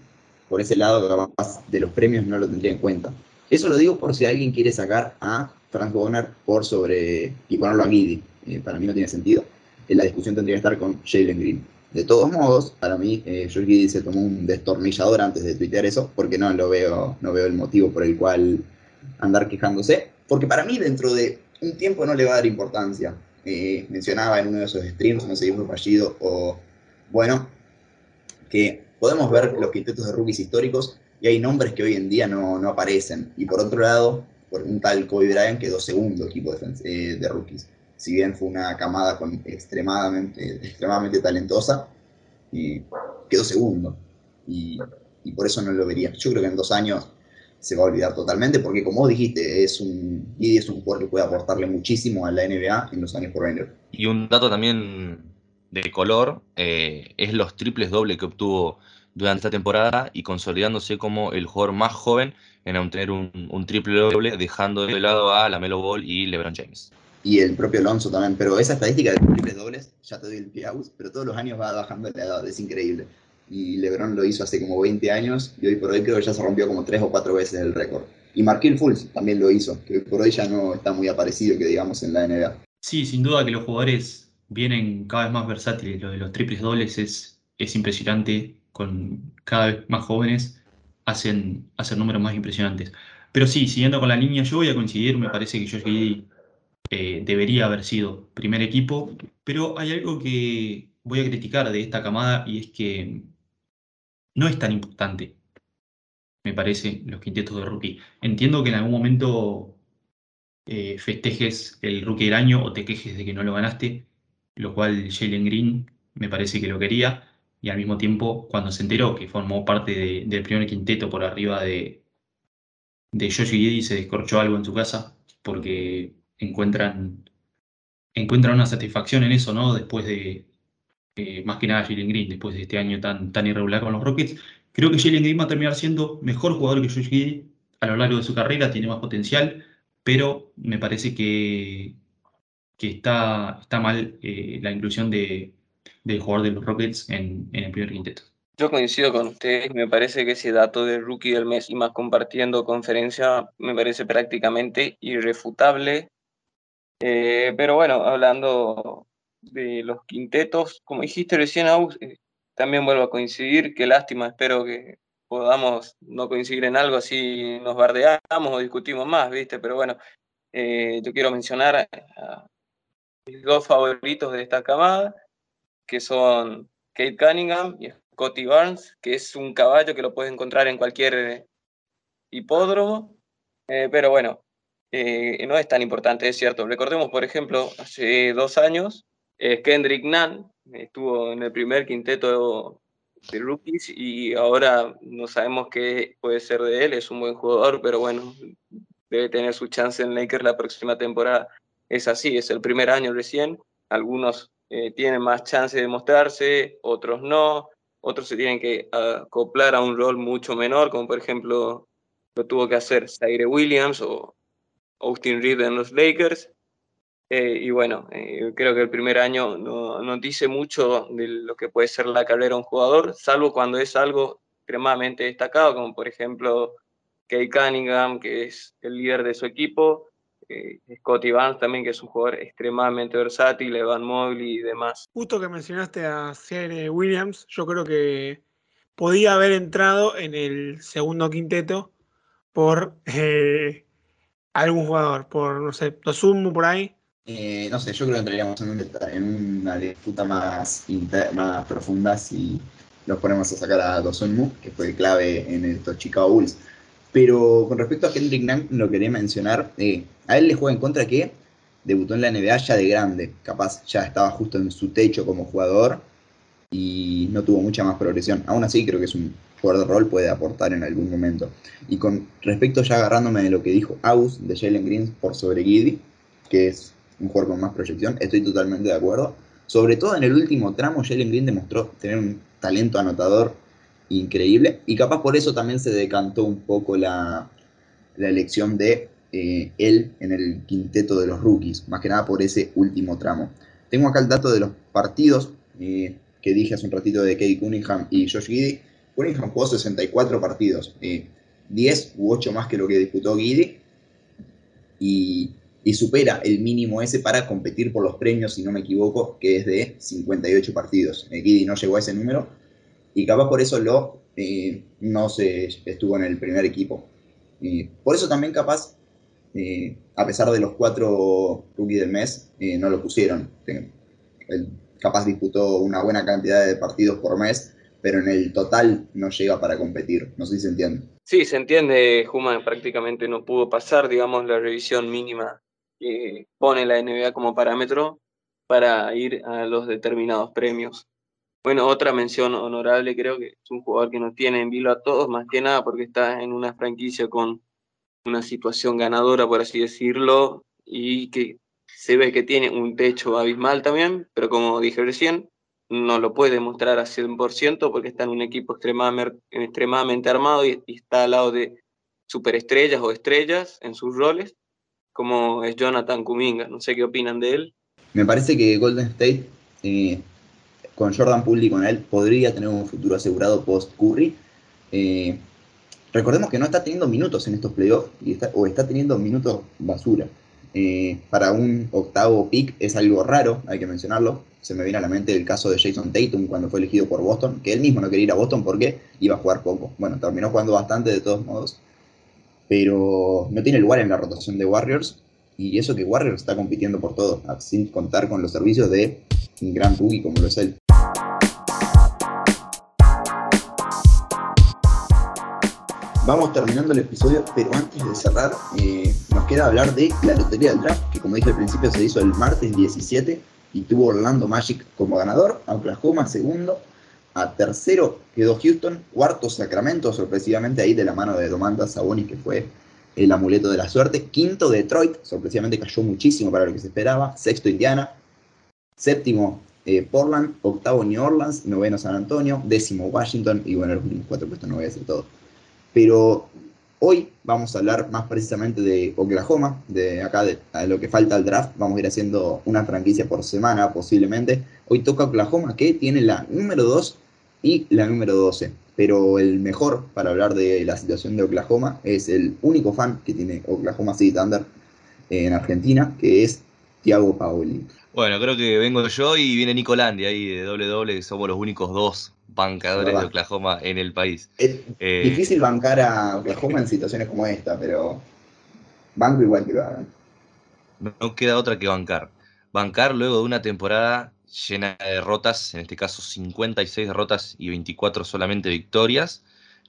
por ese lado de los premios no lo tendría en cuenta. Eso lo digo por si alguien quiere sacar a Frank Bonner por sobre y ponerlo a Giddy. Eh, para mí no tiene sentido. En la discusión tendría que estar con Jalen Green. De todos modos, para mí, eh, Giddy se tomó un destornillador antes de tuitear eso, porque no lo veo, no veo el motivo por el cual andar quejándose. Porque para mí, dentro de un tiempo no le va a dar importancia. Eh, mencionaba en uno de esos streams, no sé si fue fallido o bueno, que podemos ver los quintetos de rookies históricos y hay nombres que hoy en día no, no aparecen. Y por otro lado, por un tal Kobe Bryant quedó segundo equipo de, eh, de rookies. Si bien fue una camada con extremadamente, extremadamente talentosa, y quedó segundo. Y, por eso no lo vería. Yo creo que en dos años se va a olvidar totalmente, porque como dijiste, es un, es un jugador que puede aportarle muchísimo a la NBA en los años por venir. Y un dato también de color eh, es los triples dobles que obtuvo durante esta temporada y consolidándose como el jugador más joven en obtener un, triple doble, dejando de lado a Lamelo Ball y LeBron James. Y el propio Alonso también, pero esa estadística de triples dobles, ya te doy el pie pero todos los años va bajando la edad, es increíble. Y LeBron lo hizo hace como 20 años y hoy por hoy creo que ya se rompió como 3 o 4 veces el récord. Y Marquil Fultz también lo hizo, que hoy por hoy ya no está muy aparecido que digamos en la NBA. Sí, sin duda que los jugadores vienen cada vez más versátiles. Lo de los triples dobles es, es impresionante, con cada vez más jóvenes hacen, hacen números más impresionantes. Pero sí, siguiendo con la línea, yo voy a coincidir, me parece que Josh Giddy eh, debería haber sido primer equipo, pero hay algo que voy a criticar de esta camada y es que no es tan importante, me parece, los quintetos de rookie. Entiendo que en algún momento eh, festejes el rookie del año o te quejes de que no lo ganaste, lo cual Jalen Green me parece que lo quería, y al mismo tiempo, cuando se enteró que formó parte del primer quinteto por arriba de, de Yoshi se descorchó algo en su casa, porque encuentran, encuentran una satisfacción en eso, ¿no? Después de, eh, más que nada Jalen Green, después de este año tan, tan irregular con los Rockets. Creo que Jalen Green va a terminar siendo mejor jugador que Josh a lo largo de su carrera, tiene más potencial, pero me parece que, que está, está mal eh, la inclusión de, del jugador de los Rockets en, el primer quinteto. Yo coincido con ustedes, me parece que ese dato de rookie del mes y más compartiendo conferencia me parece prácticamente irrefutable. Eh, pero bueno, hablando de los quintetos, como dijiste recién, Aus, eh, también vuelvo a coincidir, qué lástima, espero que podamos no coincidir en algo, así nos bardeamos o discutimos más, ¿viste? Pero bueno, yo quiero mencionar mis dos favoritos de esta camada, que son Kate Cunningham y Scotty Barnes, que es un caballo que lo puedes encontrar en cualquier eh, hipódromo, eh, pero bueno, eh, no es tan importante, es cierto. Recordemos, por ejemplo, hace dos años, Kendrick Nunn estuvo en el primer quinteto de rookies y ahora no sabemos qué puede ser de él, es un buen jugador, pero bueno, debe tener su chance en Lakers la próxima temporada. Es así, es el primer año recién, algunos eh, tienen más chance de mostrarse, otros no, otros se tienen que acoplar a un rol mucho menor, como por ejemplo lo tuvo que hacer Zaire Williams o Austin Reed en los Lakers. Eh, y bueno, eh, creo que el primer año no, no, dice mucho de lo que puede ser la carrera de un jugador, salvo cuando es algo extremadamente destacado, como por ejemplo Kay Cunningham, que es el líder de su equipo, eh, Scotty Barnes también, que es un jugador extremadamente versátil, Evan Mobley y demás. Justo que mencionaste a C.R. Williams, yo creo que podía haber entrado en el segundo quinteto por eh, algún jugador, por, no sé, Tosumu por ahí. Eh, no sé, yo creo que entraríamos en, una disputa más, más profunda si nos ponemos a sacar a Dosunmu, que fue clave en estos Chicago Bulls. Pero con respecto a Kendrick Nunn, lo quería mencionar. Eh, a él le juega en contra que debutó en la NBA ya de grande. Capaz ya estaba justo en su techo como jugador y no tuvo mucha más progresión. Aún así, creo que es un jugador de rol, puede aportar en algún momento. Y con respecto ya agarrándome de lo que dijo Aus de Jalen Green por sobre Giddy, que es un jugador con más proyección, estoy totalmente de acuerdo. Sobre todo en el último tramo, Jalen Green demostró tener un talento anotador increíble. Y capaz por eso también se decantó un poco la, elección de eh, él en el quinteto de los rookies, más que nada por ese último tramo. Tengo acá el dato de los partidos eh, que dije hace un ratito de Kate Cunningham y Josh Giddy. Cunningham jugó 64 partidos, 10 eh, u 8 más que lo que disputó Giddy. Y, supera el mínimo ese para competir por los premios, si no me equivoco, que es de 58 partidos. Giddy no llegó a ese número, y capaz por eso lo eh, no se estuvo en el primer equipo. por eso también capaz, eh, a pesar de los cuatro rookies del mes, eh, no lo pusieron. Él capaz disputó una buena cantidad de partidos por mes, pero en el total no llega para competir. No sé si se entiende. Sí, se entiende. Juma prácticamente no pudo pasar, digamos, la revisión mínima que pone la NBA como parámetro para ir a los determinados premios. Bueno, otra mención honorable, creo que es un jugador que nos tiene en vilo a todos, más que nada porque está en una franquicia con una situación ganadora, por así decirlo, y que se ve que tiene un techo abismal también, pero como dije recién, no lo puede mostrar a 100% porque está en un equipo extremadamente, armado y, está al lado de superestrellas o estrellas en sus roles, como es Jonathan Kuminga. No sé qué opinan de él. Me parece que Golden State eh, con Jordan Poole y con él podría tener un futuro asegurado post Curry. Eh, recordemos que no está teniendo minutos en estos playoffs o está teniendo minutos basura. Eh, para un octavo pick es algo raro, hay que mencionarlo. Se me viene a la mente el caso de Jason Tatum cuando fue elegido por Boston, que él mismo no quería ir a Boston porque iba a jugar poco. Bueno, terminó jugando bastante de todos modos, pero no tiene lugar en la rotación de Warriors. Y eso que Warriors está compitiendo por todo, sin contar con los servicios de un gran rookie como lo es él. Vamos terminando el episodio, pero antes de cerrar, eh, nos queda hablar de la lotería del draft, que como dije al principio se hizo el martes 17 y tuvo Orlando Magic como ganador, Oklahoma segundo, a tercero quedó Houston, cuarto Sacramento, sorpresivamente ahí de la mano de Domantas Sabonis, que fue el amuleto de la suerte, quinto Detroit, sorpresivamente cayó muchísimo para lo que se esperaba, sexto Indiana, séptimo eh, Portland, octavo New Orleans, noveno San Antonio, décimo Washington y bueno, los cuatro puestos no voy a decir todo. Pero hoy vamos a hablar más precisamente de Oklahoma, de acá de, lo que falta al draft. Vamos a ir haciendo una franquicia por semana posiblemente. Hoy toca Oklahoma que tiene la número 2 y la número 12. Pero el mejor para hablar de la situación de Oklahoma es el único fan que tiene Oklahoma City Thunder en Argentina, que es Thiago Paoli. Bueno, creo que vengo yo y viene Nicolandi ahí de doble doble, que somos los únicos dos bancadores de Oklahoma en el país. Es eh, difícil bancar a Oklahoma en situaciones como esta, pero banco igual que lo hagan. No queda otra que bancar. Bancar luego de una temporada llena de derrotas, en este caso 56 derrotas y 24 solamente victorias.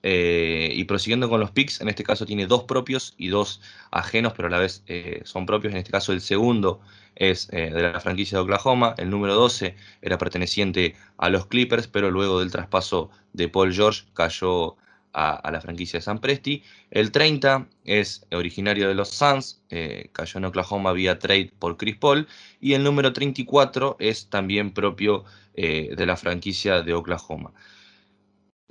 Eh, y prosiguiendo con los picks, en este caso tiene dos propios y dos ajenos, pero a la vez eh, son propios. En este caso el segundo es eh, de la franquicia de Oklahoma, el número 12 era perteneciente a los Clippers, pero luego del traspaso de Paul George cayó a, la franquicia de San Presti. El 30 es originario de los Suns, cayó en Oklahoma vía trade por Chris Paul. Y el número 34 es también propio de la franquicia de Oklahoma.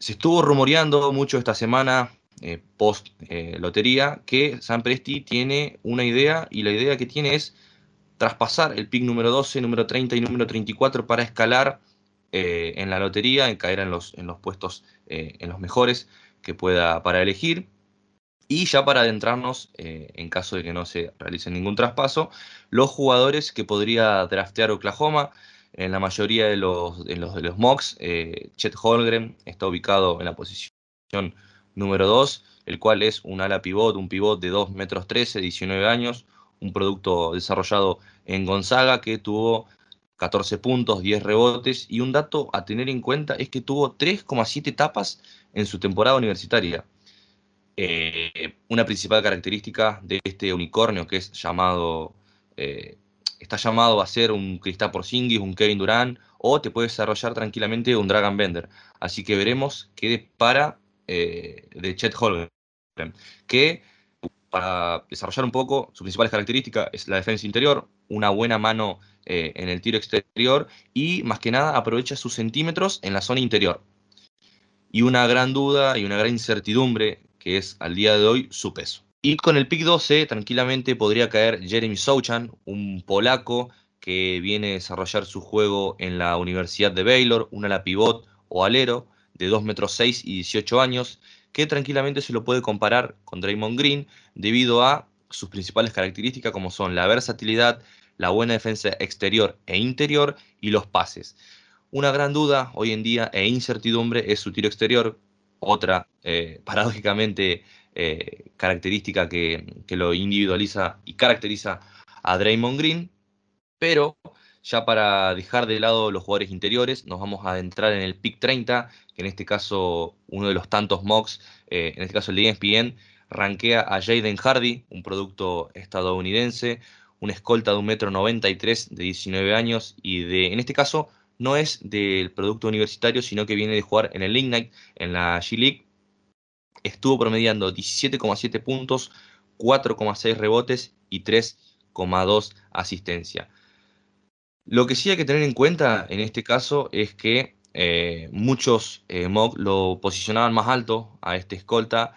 Se estuvo rumoreando mucho esta semana, eh, post eh, lotería, que San Presti tiene una idea y la idea que tiene es traspasar el pick número 12, número 30 y número 34 para escalar eh, en la lotería, en caer en los, en los puestos, en los mejores que pueda para elegir. Y ya para adentrarnos, en caso de que no se realice ningún traspaso, los jugadores que podría draftear Oklahoma, en la mayoría de los, de los, mocks, Chet Holgren está ubicado en la posición número 2, el cual es un ala pivot, un pivot de 2 metros 13, 19 años, un producto desarrollado en Gonzaga que tuvo 14 puntos, 10 rebotes y un dato a tener en cuenta es que tuvo 3,7 tapas en su temporada universitaria. Eh, una principal característica de este unicornio que es llamado, eh, está llamado a ser un Cristal Porzingis, un Kevin Durant o te puede desarrollar tranquilamente un Dragon Bender. Así que veremos qué para eh, de Chet Holgren, que para desarrollar un poco, su principal característica es la defensa interior, una buena mano eh, en el tiro exterior y más que nada aprovecha sus centímetros en la zona interior. Y una gran duda y una gran incertidumbre que es al día de hoy su peso. Y con el pick 12 tranquilamente podría caer Jeremy Sochan, un polaco que viene a desarrollar su juego en la Universidad de Baylor, un ala pivot o alero de 2 metros 6 y 18 años, que tranquilamente se lo puede comparar con Draymond Green debido a sus principales características como son la versatilidad, la buena defensa exterior e interior y los pases. Una gran duda hoy en día e incertidumbre es su tiro exterior, otra eh, paradójicamente eh, característica que, lo individualiza y caracteriza a Draymond Green, pero ya para dejar de lado los jugadores interiores, nos vamos a adentrar en el pick 30, que en este caso uno de los tantos mocks, eh, en este caso el de ESPN, rankea a Jaden Hardy, un producto estadounidense, un escolta de un metro 93 de 19 años y de, en este caso, no es del producto universitario, sino que viene de jugar en el Ignite, en la G-League. Estuvo promediando 17,7 puntos, 4,6 rebotes y 3,2 asistencia. Lo que sí hay que tener en cuenta en este caso es que eh, muchos eh, mock lo posicionaban más alto a este escolta,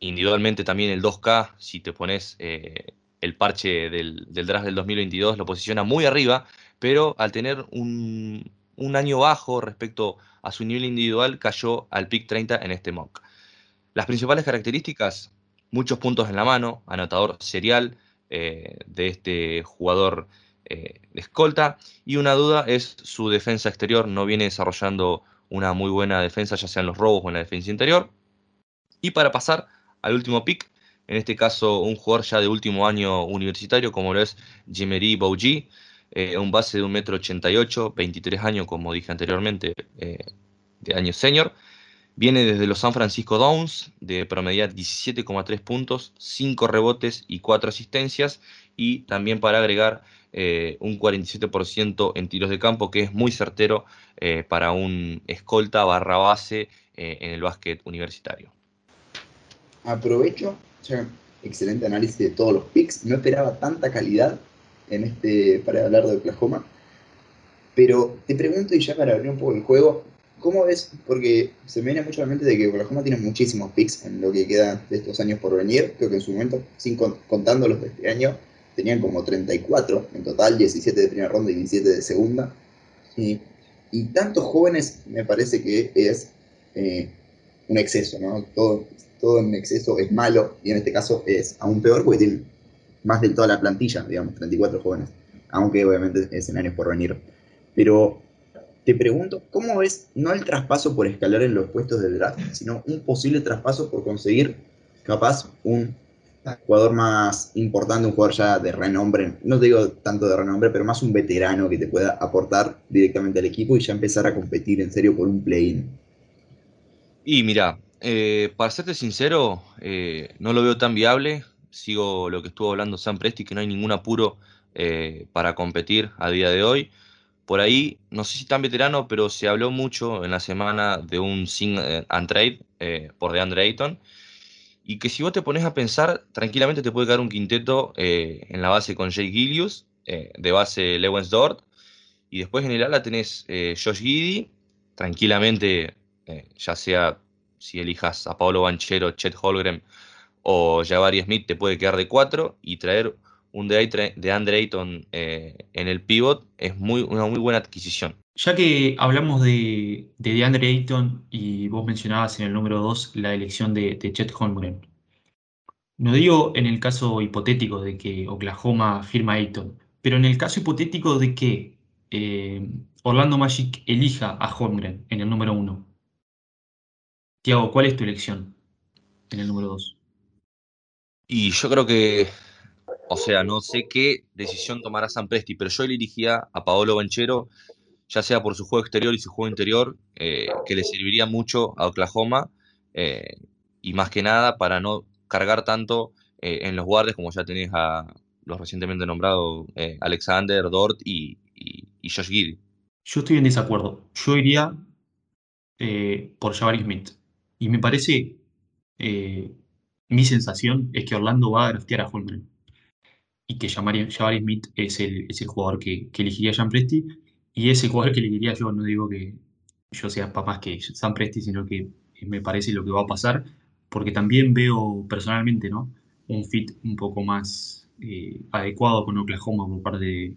individualmente también el 2K, si te pones eh, el parche del, draft del 2022, lo posiciona muy arriba, pero al tener un, un, año bajo respecto a su nivel individual, cayó al pick 30 en este mock. Las principales características, muchos puntos en la mano, anotador serial de este jugador eh, escolta. Y una duda es su defensa exterior. No viene desarrollando una muy buena defensa, ya sea en los robos o en la defensa interior. Y para pasar al último pick, en este caso un jugador ya de último año universitario, como lo es Jemery Bougie, eh, un base de 1,88m, 23 años, como dije anteriormente, eh, de año senior. Viene desde los San Francisco Downs, de promediar 17,3 puntos, 5 rebotes y 4 asistencias. Y también para agregar eh, un 47% en tiros de campo, que es muy certero eh, para un escolta barra base eh, en el básquet universitario. Aprovecho, excelente análisis de todos los picks, no esperaba tanta calidad en este para hablar de Oklahoma, pero te pregunto y ya para abrir un poco el juego, ¿cómo ves? Porque se me viene mucho a la mente de que Oklahoma tiene muchísimos picks en lo que queda de estos años por venir, creo que en su momento, sin contando los de este año, tenían como 34 en total, 17 de primera ronda y 17 de segunda. Y, tantos jóvenes me parece que es eh, un exceso, ¿no? Todo, todo en exceso es malo y en este caso es aún peor porque tienen más de toda la plantilla, digamos, 34 jóvenes, aunque obviamente es en años por venir. Pero te pregunto, ¿cómo ves no el traspaso por escalar en los puestos del draft, sino un posible traspaso por conseguir capaz un jugador más importante, un jugador ya de renombre, no te digo tanto de renombre, pero más un veterano que te pueda aportar directamente al equipo y ya empezar a competir en serio por un play-in. Y mira, eh, para serte sincero, eh, no lo veo tan viable. Sigo lo que estuvo hablando Sam Presti, que no hay ningún apuro eh, para competir a día de hoy. Por ahí, no sé si tan veterano, pero se habló mucho en la semana de un sing and trade por DeAndre Ayton y que si vos te pones a pensar, tranquilamente te puede caer un quinteto eh, en la base con Jay Gillius, eh, de base Lewis Dort, y después en el ala tenés eh, Josh Giddy, tranquilamente, ya sea si elijas a Pablo Banchero, Chet Holgren o Jabari Smith, te puede quedar de cuatro y traer un de, de Andre Ayton eh, en el pivot es muy, una muy buena adquisición. Ya que hablamos de, de DeAndre Ayton y vos mencionabas en el número 2 la elección de, de Chet Holmgren. No digo en el caso hipotético de que Oklahoma firma Ayton, pero en el caso hipotético de que eh, Orlando Magic elija a Holmgren en el número 1. Tiago, ¿cuál es tu elección en el número 2? Y yo creo que o sea, no sé qué decisión tomará San Presti, pero yo elegiría a Paolo Banchero, ya sea por su juego exterior y su juego interior, eh, que le serviría mucho a Oklahoma, eh, y más que nada para no cargar tanto eh, en los guardias como ya tenés a los recientemente nombrados Alexander, Dort y, Josh Giddy. Yo estoy en desacuerdo. Yo iría por Jabari Smith. Y me parece, mi sensación es que Orlando va a draftear a Holmgren y que Jabari Smith es el, jugador que, elegiría Jean Presti y ese jugador que elegiría yo, no digo que yo sea para más que San Presti, sino que me parece lo que va a pasar, porque también veo personalmente ¿no? un fit un poco más eh, adecuado con Oklahoma por parte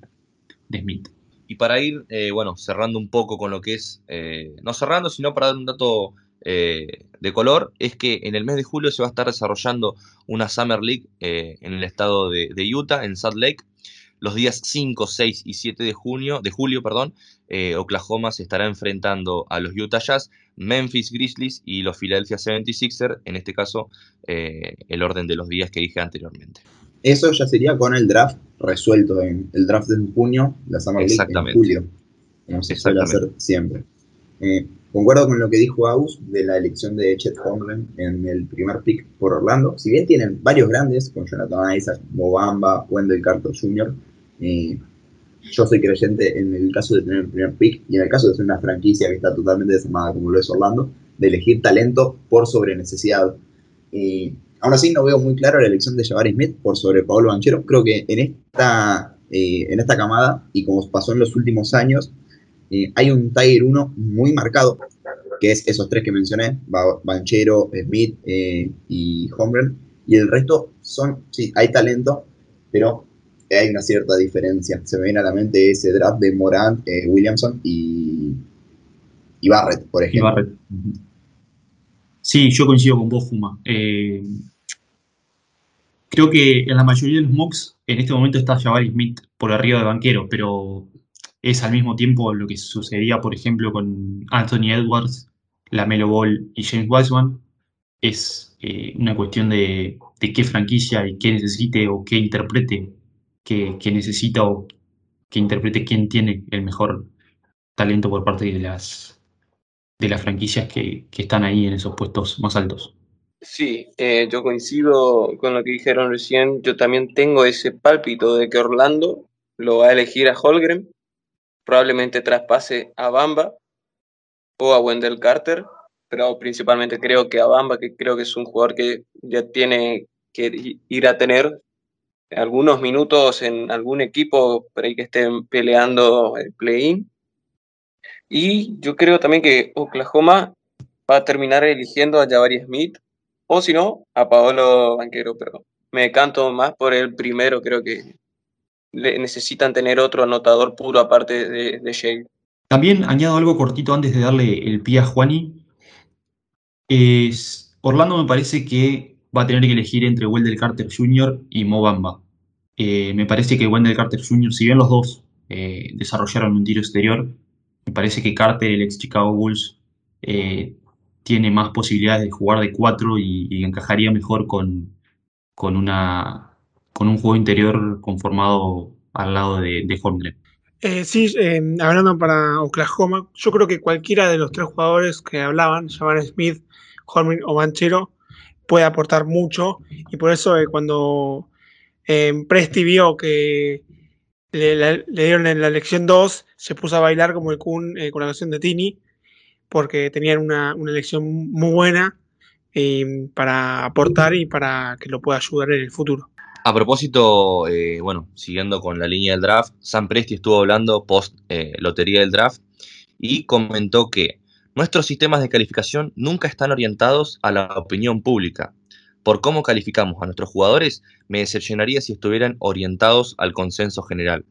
de, Smith. Y para ir, eh, bueno, cerrando un poco con lo que es, eh, no cerrando, sino para dar un dato eh, de color es que en el mes de julio se va a estar desarrollando una Summer League eh, en el estado de, Utah, en Salt Lake. Los días 5, 6 y 7 de, junio, de julio, perdón, eh, Oklahoma se estará enfrentando a los Utah Jazz, Memphis Grizzlies y los Philadelphia 76ers, en este caso el orden de los días que dije anteriormente. Eso ya sería con el draft resuelto en el draft de junio, la Summer League en julio, como se suele hacer siempre. Concuerdo con lo que dijo Aus de la elección de Chet Holmgren en el primer pick por Orlando. Si bien tienen varios grandes, con Jonathan Isaac, Mobamba, Wendell Carter Jr., eh, yo soy creyente en el caso de tener el primer pick y en el caso de ser una franquicia que está totalmente desarmada como lo es Orlando, de elegir talento por sobre necesidad. aún así no veo muy claro la elección de Jabari Smith por sobre Pablo Banchero. Creo que en esta, eh, en esta camada, y como pasó en los últimos años, eh, hay un Tiger 1 muy marcado, que es esos tres que mencioné, Banchero, Smith eh, y Holmgren, y el resto son, sí, hay talento, pero hay una cierta diferencia. Se me viene a la mente ese draft de Morant, eh, Williamson y, y, Barrett, por ejemplo. Barrett. Sí, yo coincido con vos, Juma. creo que en la mayoría de los mocks en este momento está Jabari Smith por arriba de banquero, pero es al mismo tiempo lo que sucedía, por ejemplo, con Anthony Edwards, Lamelo Ball y James Wiseman. Es eh, una cuestión de, qué franquicia y qué necesite o qué interprete, qué, necesita o qué interprete quién tiene el mejor talento por parte de las, de las franquicias que, están ahí en esos puestos más altos. Sí, eh, yo coincido con lo que dijeron recién. Yo también tengo ese pálpito de que Orlando lo va a elegir a Holgren probablemente traspase a Bamba o a Wendell Carter, pero principalmente creo que a Bamba, que creo que es un jugador que ya tiene que ir a tener algunos minutos en algún equipo para que estén peleando el play-in. Y yo creo también que Oklahoma va a terminar eligiendo a Jabari Smith o si no, a Paolo Banquero, pero me canto más por el primero, creo que necesitan tener otro anotador puro aparte de, de También añado algo cortito antes de darle el pie a Juani. Es, Orlando me parece que va a tener que elegir entre Wendell Carter Jr. y Mobamba. Eh, me parece que Wendell Carter Jr., si bien los dos eh, desarrollaron un tiro exterior, me parece que Carter, el ex Chicago Bulls, eh, tiene más posibilidades de jugar de cuatro y, encajaría mejor con, con una con un juego interior conformado al lado de, de eh, sí, eh, hablando para Oklahoma, yo creo que cualquiera de los tres jugadores que hablaban, Javan Smith, Holmgren o Banchero, puede aportar mucho. Y por eso eh, cuando Presti vio que le, dieron en la elección 2, se puso a bailar como el Kun con la canción de Tini, porque tenían una elección muy buena para aportar y para que lo pueda ayudar en el futuro. A propósito, eh, bueno, siguiendo con la línea del draft, Sam Presti estuvo hablando post eh, lotería del draft y comentó que nuestros sistemas de calificación nunca están orientados a la opinión pública. por cómo calificamos a nuestros jugadores, me decepcionaría si estuvieran orientados al consenso general.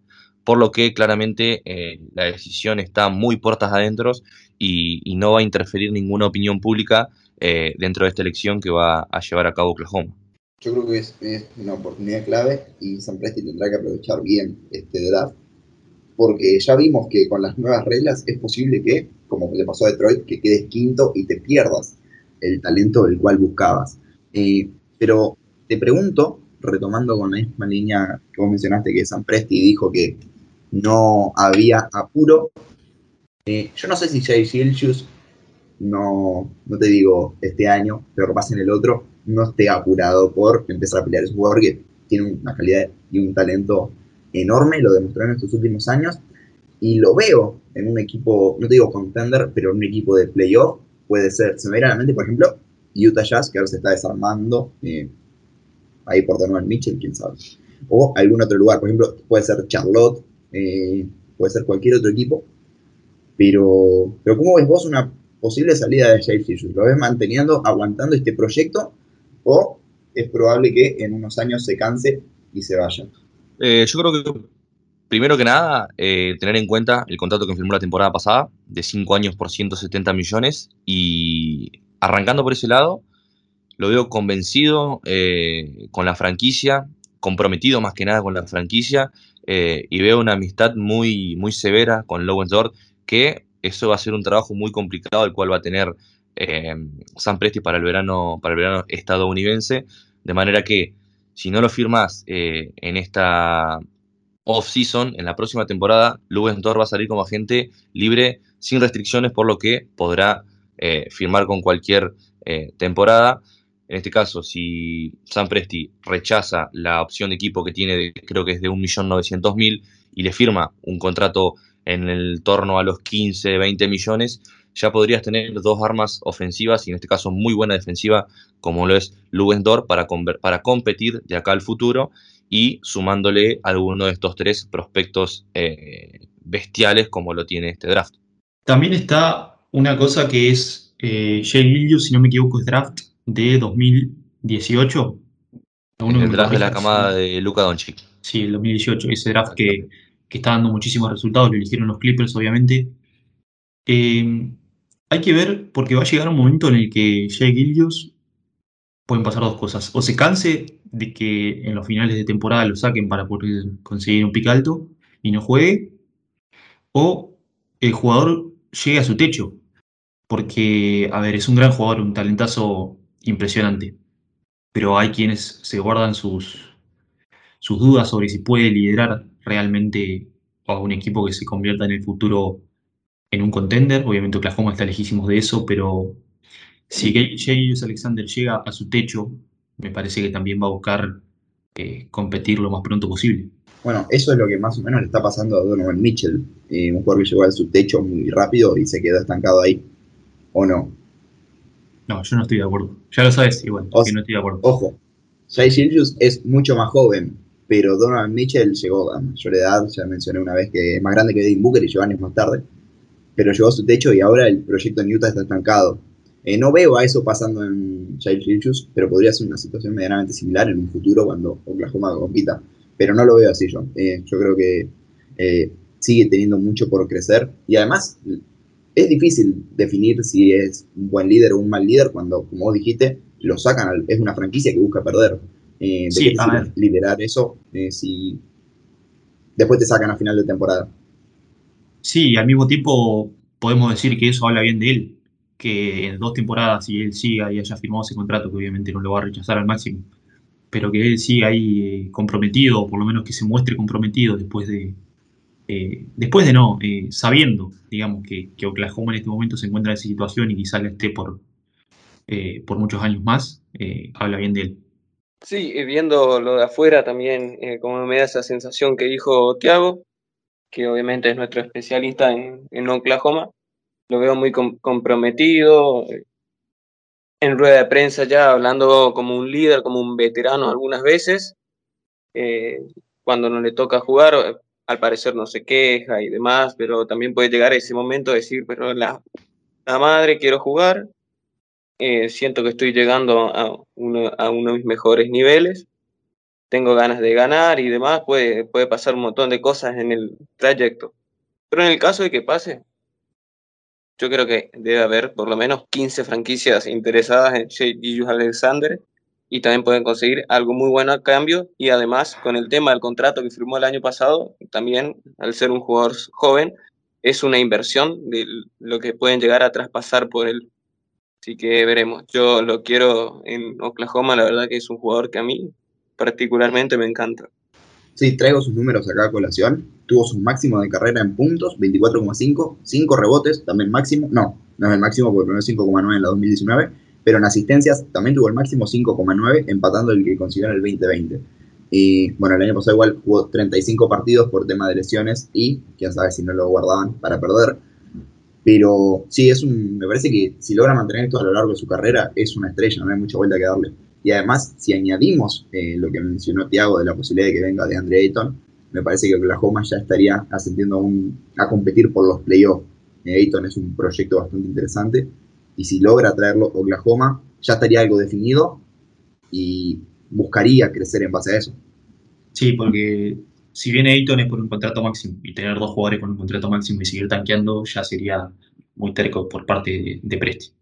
Por lo que claramente eh, la decisión está muy puertas adentro y, y, no va a interferir ninguna opinión pública eh, dentro de esta elección que va a llevar a cabo Oklahoma. Yo creo que es, es una oportunidad clave y San Presti tendrá que aprovechar bien este draft porque ya vimos que con las nuevas reglas es posible que, como le pasó a Detroit, que quedes quinto y te pierdas el talento del cual buscabas. Eh, pero te pregunto, retomando con la misma línea que vos mencionaste, que San Presti dijo que no había apuro, eh, yo no sé si Jay Gilchus, no, no te digo este año, pero pase en el otro, no esté apurado por empezar a pelear. Es un jugador que tiene una calidad y un talento enorme, lo demostró en estos últimos años, y lo veo en un equipo, no te digo contender, pero en un equipo de playoff, puede ser, se me viene a la mente, por ejemplo, Utah Jazz, que ahora se está desarmando, eh, ahí por Donovan Mitchell, quién sabe, o algún otro lugar, por ejemplo, puede ser Charlotte, eh, puede ser cualquier otro equipo, pero, pero ¿cómo ves vos una posible salida de Jay Fisher? ¿Lo ves manteniendo, aguantando este proyecto, o es probable que en unos años se canse y se vaya? Eh, yo creo que, primero que nada, eh, tener en cuenta el contrato que firmó la temporada pasada, de 5 años por 170 millones, y arrancando por ese lado, lo veo convencido eh, con la franquicia, comprometido más que nada con la franquicia, y veo una amistad muy, muy severa con Dort, que eso va a ser un trabajo muy complicado, el cual va a tener San Presti para el verano, para el verano estadounidense, de manera que si no lo firmas eh, en esta off-season, en la próxima temporada, Lubensdorf va a salir como agente libre sin restricciones, por lo que podrá eh, firmar con cualquier eh, temporada. En este caso, si San Presti rechaza la opción de equipo que tiene, creo que es de 1.900.000, y le firma un contrato en el torno a los 15, 20 millones, ya podrías tener dos armas ofensivas y en este caso muy buena defensiva como lo es Lubendorf para, para competir de acá al futuro y sumándole alguno de estos tres prospectos eh, bestiales como lo tiene este draft. También está una cosa que es eh, Jay si no me equivoco, es draft de 2018. el draft de la camada de Luka Doncic. Sí, el 2018, ese draft que, que, está dando muchísimos resultados, lo eligieron los Clippers, obviamente. Eh, hay que ver, porque va a llegar un momento en el que Jay Gillius pueden pasar dos cosas. O se canse de que en los finales de temporada lo saquen para poder conseguir un pick alto y no juegue, o el jugador llegue a su techo. Porque, a ver, es un gran jugador, un talentazo impresionante. Pero hay quienes se guardan sus, sus dudas sobre si puede liderar realmente a un equipo que se convierta en el futuro en un contender. Obviamente Oklahoma está lejísimos de eso, pero si James Alexander llega a su techo, me parece que también va a buscar eh, competir lo más pronto posible. Bueno, eso es lo que más o menos le está pasando a Donovan Mitchell. Eh, un jugador que llegó a su techo muy rápido y se quedó estancado ahí. ¿O no? No, yo no estoy de acuerdo. Ya lo sabes, igual, no estoy de acuerdo. Ojo, Jay es mucho más joven, pero Donovan Mitchell llegó a mayor edad, ya mencioné una vez que es más grande que Devin Booker y llegó años más tarde pero llegó a su techo y ahora el proyecto en Utah está estancado. Eh, no veo a eso pasando en Child Richus, pero podría ser una situación medianamente similar en un futuro cuando Oklahoma compita. Pero no lo veo así yo. Eh, yo creo que eh, sigue teniendo mucho por crecer y además es difícil definir si es un buen líder o un mal líder cuando, como vos dijiste, lo sacan, es una franquicia que busca perder. Eh, sí, liderar eso si después te sacan a final de temporada. Sí, al mismo tiempo podemos decir que eso habla bien de él, que en dos temporadas, si él siga y haya firmado ese contrato, que obviamente no lo va a rechazar al máximo, pero que él siga ahí eh, comprometido, o por lo menos que se muestre comprometido después de, eh, después de no, eh, sabiendo, digamos, que, que, Oklahoma en este momento se encuentra en esa situación y quizás le esté por, por muchos años más, habla bien de él. Sí, viendo lo de afuera también, como me da esa sensación que dijo Tiago, que obviamente es nuestro especialista en, Oklahoma. Lo veo muy comprometido, en rueda de prensa ya hablando como un líder, como un veterano algunas veces. Eh, cuando no le toca jugar, al parecer no se queja y demás, pero también puede llegar a ese momento de decir, pero la, la madre quiero jugar. Eh, siento que estoy llegando a uno, a uno de mis mejores niveles. Tengo ganas de ganar y demás. Puede, puede pasar un montón de cosas en el trayecto. Pero en el caso de que pase, yo creo que debe haber por lo menos 15 franquicias interesadas en Shea Alexander y también pueden conseguir algo muy bueno a cambio y además con el tema del contrato que firmó el año pasado, también al ser un jugador joven, es una inversión de lo que pueden llegar a traspasar por él. Así que veremos. Yo lo quiero en Oklahoma, la verdad que es un jugador que a mí particularmente me encanta. Sí, traigo sus números acá a colación. Tuvo su máximo de carrera en puntos, 24,5, 5 rebotes, también máximo. No, no es el máximo porque primero 5,9 en la 2019 pero en asistencias también tuvo el máximo 5,9, empatando el que consiguió en el 2020. Y bueno, el año pasado igual jugó 35 partidos por tema de lesiones y quién sabe si no lo guardaban para perder. Pero sí, es un, me parece que si logra mantener esto a lo largo de su carrera, es una estrella, no hay mucha vuelta que darle. Y además, si añadimos eh, lo que mencionó Tiago de la posibilidad de que venga de Andre Ayton, me parece que Oklahoma ya estaría ascendiendo a, competir por los playoffs. Eh, Ayton es un proyecto bastante interesante y si logra traerlo Oklahoma, ya estaría algo definido y buscaría crecer en base a eso. Sí, porque si viene Ayton es por un contrato máximo y tener dos jugadores con un contrato máximo y seguir tanqueando ya sería muy terco por parte de, de Presti.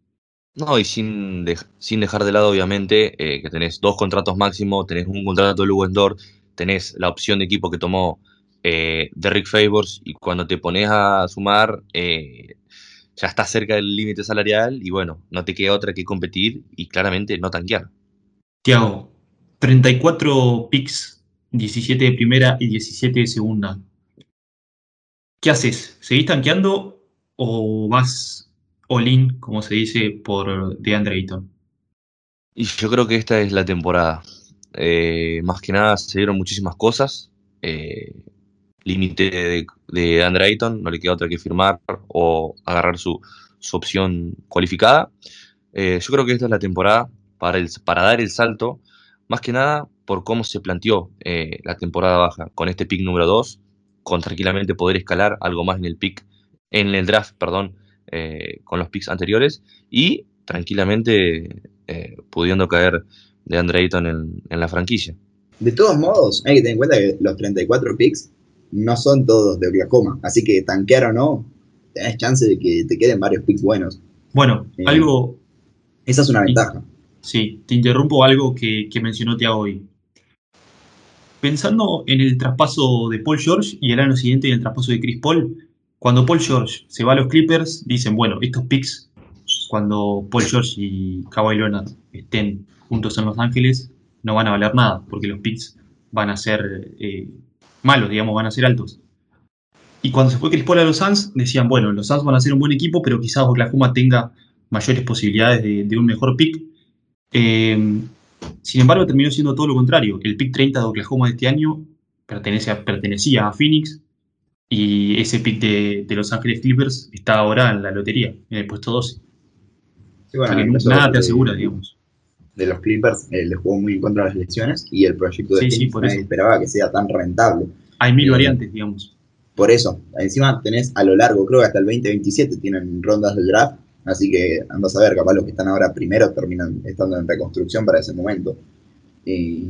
No, y sin, sin dejar de lado, obviamente, eh, que tenés dos contratos máximos, tenés un contrato de Lugendor, tenés la opción de equipo que tomó eh, Derrick Favors, y cuando te pones a sumar, eh, ya está cerca del límite salarial y bueno, no te queda otra que competir y claramente no tanquear. Tiago, 34 picks, 17 de primera y 17 de segunda. ¿Qué haces? ¿Seguís tanqueando o vas all-in, como se dice, por DeAndre Ayton? Y yo creo que esta es la temporada. Eh, más que nada se dieron muchísimas cosas. Eh, límite de, de Andre Ayton, no le queda otra que firmar o agarrar su, opción cualificada. Eh, yo creo que esta es la temporada para, dar el salto, más que nada por cómo se planteó la temporada baja, con este pick número 2, con tranquilamente poder escalar algo más en el pick, en el draft, perdón, eh, con los picks anteriores y tranquilamente pudiendo caer de Andre Ayton en, en la franquicia. De todos modos, hay que tener en cuenta que los 34 picks no son todos de Oklahoma. Así que tanquear o no, tenés chance de que te queden varios picks buenos. Bueno, eh, algo. Esa es una ventaja. Sí, te interrumpo algo que, mencionó Tiago hoy. Pensando en el traspaso de Paul George y el año siguiente en el traspaso de Chris Paul, cuando Paul George se va a los Clippers, dicen, bueno, estos picks, cuando Paul George y Kawhi Leonard estén juntos en Los Ángeles, no van a valer nada, porque los picks van a ser eh, malos, digamos, van a ser altos. Y cuando se fue Chris Paul a los Suns, decían, bueno, los Suns van a ser un buen equipo, pero quizás Oklahoma tenga mayores posibilidades de, un mejor pick. Em, sin embargo, terminó siendo todo lo contrario. El pick 30 de Oklahoma de este año pertenecía a Phoenix y ese pick de, Los Ángeles Clippers está ahora en la lotería, en el puesto 12. nada te asegura, digamos de los Clippers eh, le jugó muy en contra de las elecciones y el proyecto de sí, esperaba que sea tan rentable. Hay mil eh, variantes, digamos. Por eso, encima tenés a lo largo, creo que hasta el 2027 tienen rondas del draft, así que andas a ver, capaz los que están ahora primero terminan estando en reconstrucción para ese momento. Y,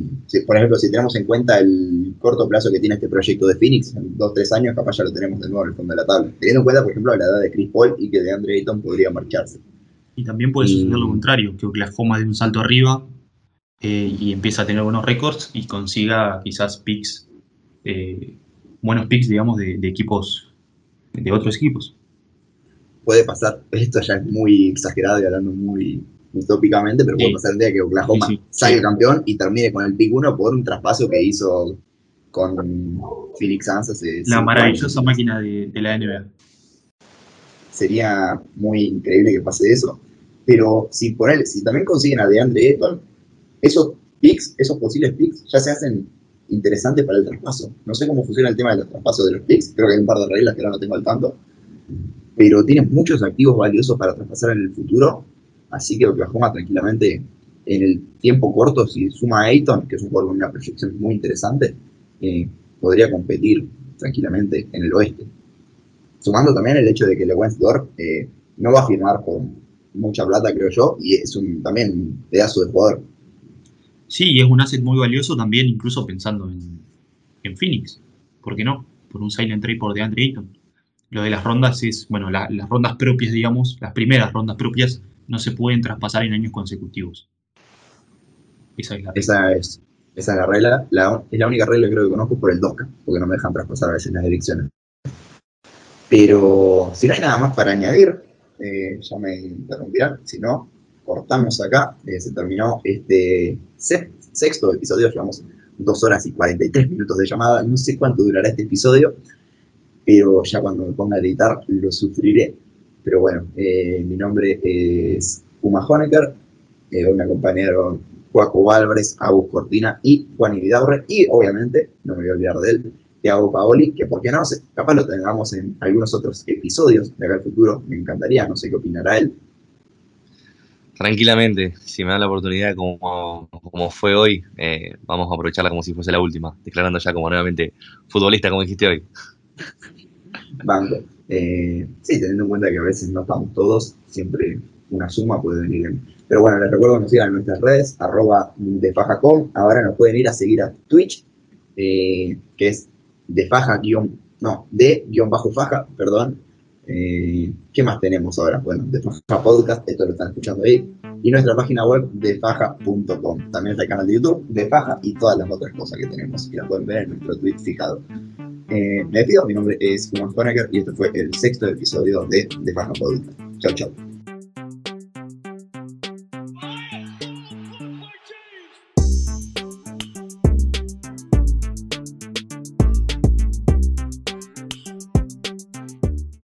por ejemplo, si tenemos en cuenta el corto plazo que tiene este proyecto de Phoenix, en dos, tres años, capaz ya lo tenemos de nuevo en el fondo de la tabla. Teniendo en cuenta, por ejemplo, la edad de Chris Paul y que de Andre Ayton podría marcharse. Y también puede suceder lo contrario, que Oklahoma de un salto arriba eh, y empieza a tener buenos récords y consiga quizás picks, eh, buenos picks, digamos, de, equipos, de otros equipos. Puede pasar, esto ya es muy exagerado y hablando muy utópicamente, pero puede pasar el día que Oklahoma salga campeón y termine con el pick 1 por un traspaso que hizo con Phoenix Suns La maravillosa máquina de, de la NBA sería muy increíble que pase eso. Pero si por él, si también consiguen a DeAndre Ayton, esos picks, esos posibles picks, ya se hacen interesantes para el traspaso. No sé cómo funciona el tema de los traspasos de los picks, creo que hay un par de reglas que ahora no tengo al tanto. Pero tienen muchos activos valiosos para traspasar en el futuro, así que Oklahoma tranquilamente en el tiempo corto, si suma a Ayton, que es un jugador con una proyección muy interesante, eh, podría competir tranquilamente en el oeste. Sumando también el hecho de que Lewis eh, no va a firmar por mucha plata, creo yo, y es un también pedazo de jugador. Sí, y es un asset muy valioso también, incluso pensando en, en Phoenix. ¿Por qué no? Por un silent trade por DeAndre Ayton. Lo de las rondas es, bueno, las rondas propias, digamos, las primeras rondas propias no se pueden traspasar en años consecutivos. Esa es la regla. Esa es, esa es la regla. es la única regla que creo que conozco por el DOCA, porque no me dejan traspasar a veces las direcciones. Pero si no hay nada más para añadir, eh, ya me interrumpirán. Si no, cortamos acá. Eh, se terminó este sexto episodio. Llevamos dos horas y 43 minutos de llamada. No sé cuánto durará este episodio, pero ya cuando me ponga a editar lo sufriré. Pero bueno, eh, mi nombre es Uma Honecker. hoy me acompañaron Juaco Álvarez, Agus Cortina y Juan Ibidaurre. Y obviamente, no me voy a olvidar de él, Thiago Paoli, que por qué no, capaz lo tengamos en algunos otros episodios de acá al futuro, me encantaría, no sé qué opinará él. Tranquilamente, si me da la oportunidad como, como fue hoy, eh, vamos a aprovecharla como si fuese la última, declarando ya como nuevamente futbolista, como dijiste hoy. Banco. Eh, sí, teniendo en cuenta que a veces no estamos todos, siempre una suma puede venir bien. Pero bueno, les recuerdo que nos sigan en nuestras redes, arroba de fajacom. Ahora nos pueden ir a seguir a Twitch, eh, que es de faja guion, no, de guion bajo faja, perdón. Eh, ¿Qué más tenemos ahora? Bueno, de faja podcast, esto lo están escuchando ahí. Y nuestra página web de faja.com. También está el canal de YouTube de faja y todas las otras cosas que tenemos. Y las pueden ver en nuestro tweet fijado. Eh, me despido, mi nombre es Juan Honecker y este fue el sexto episodio de De Faja. Chao, chao.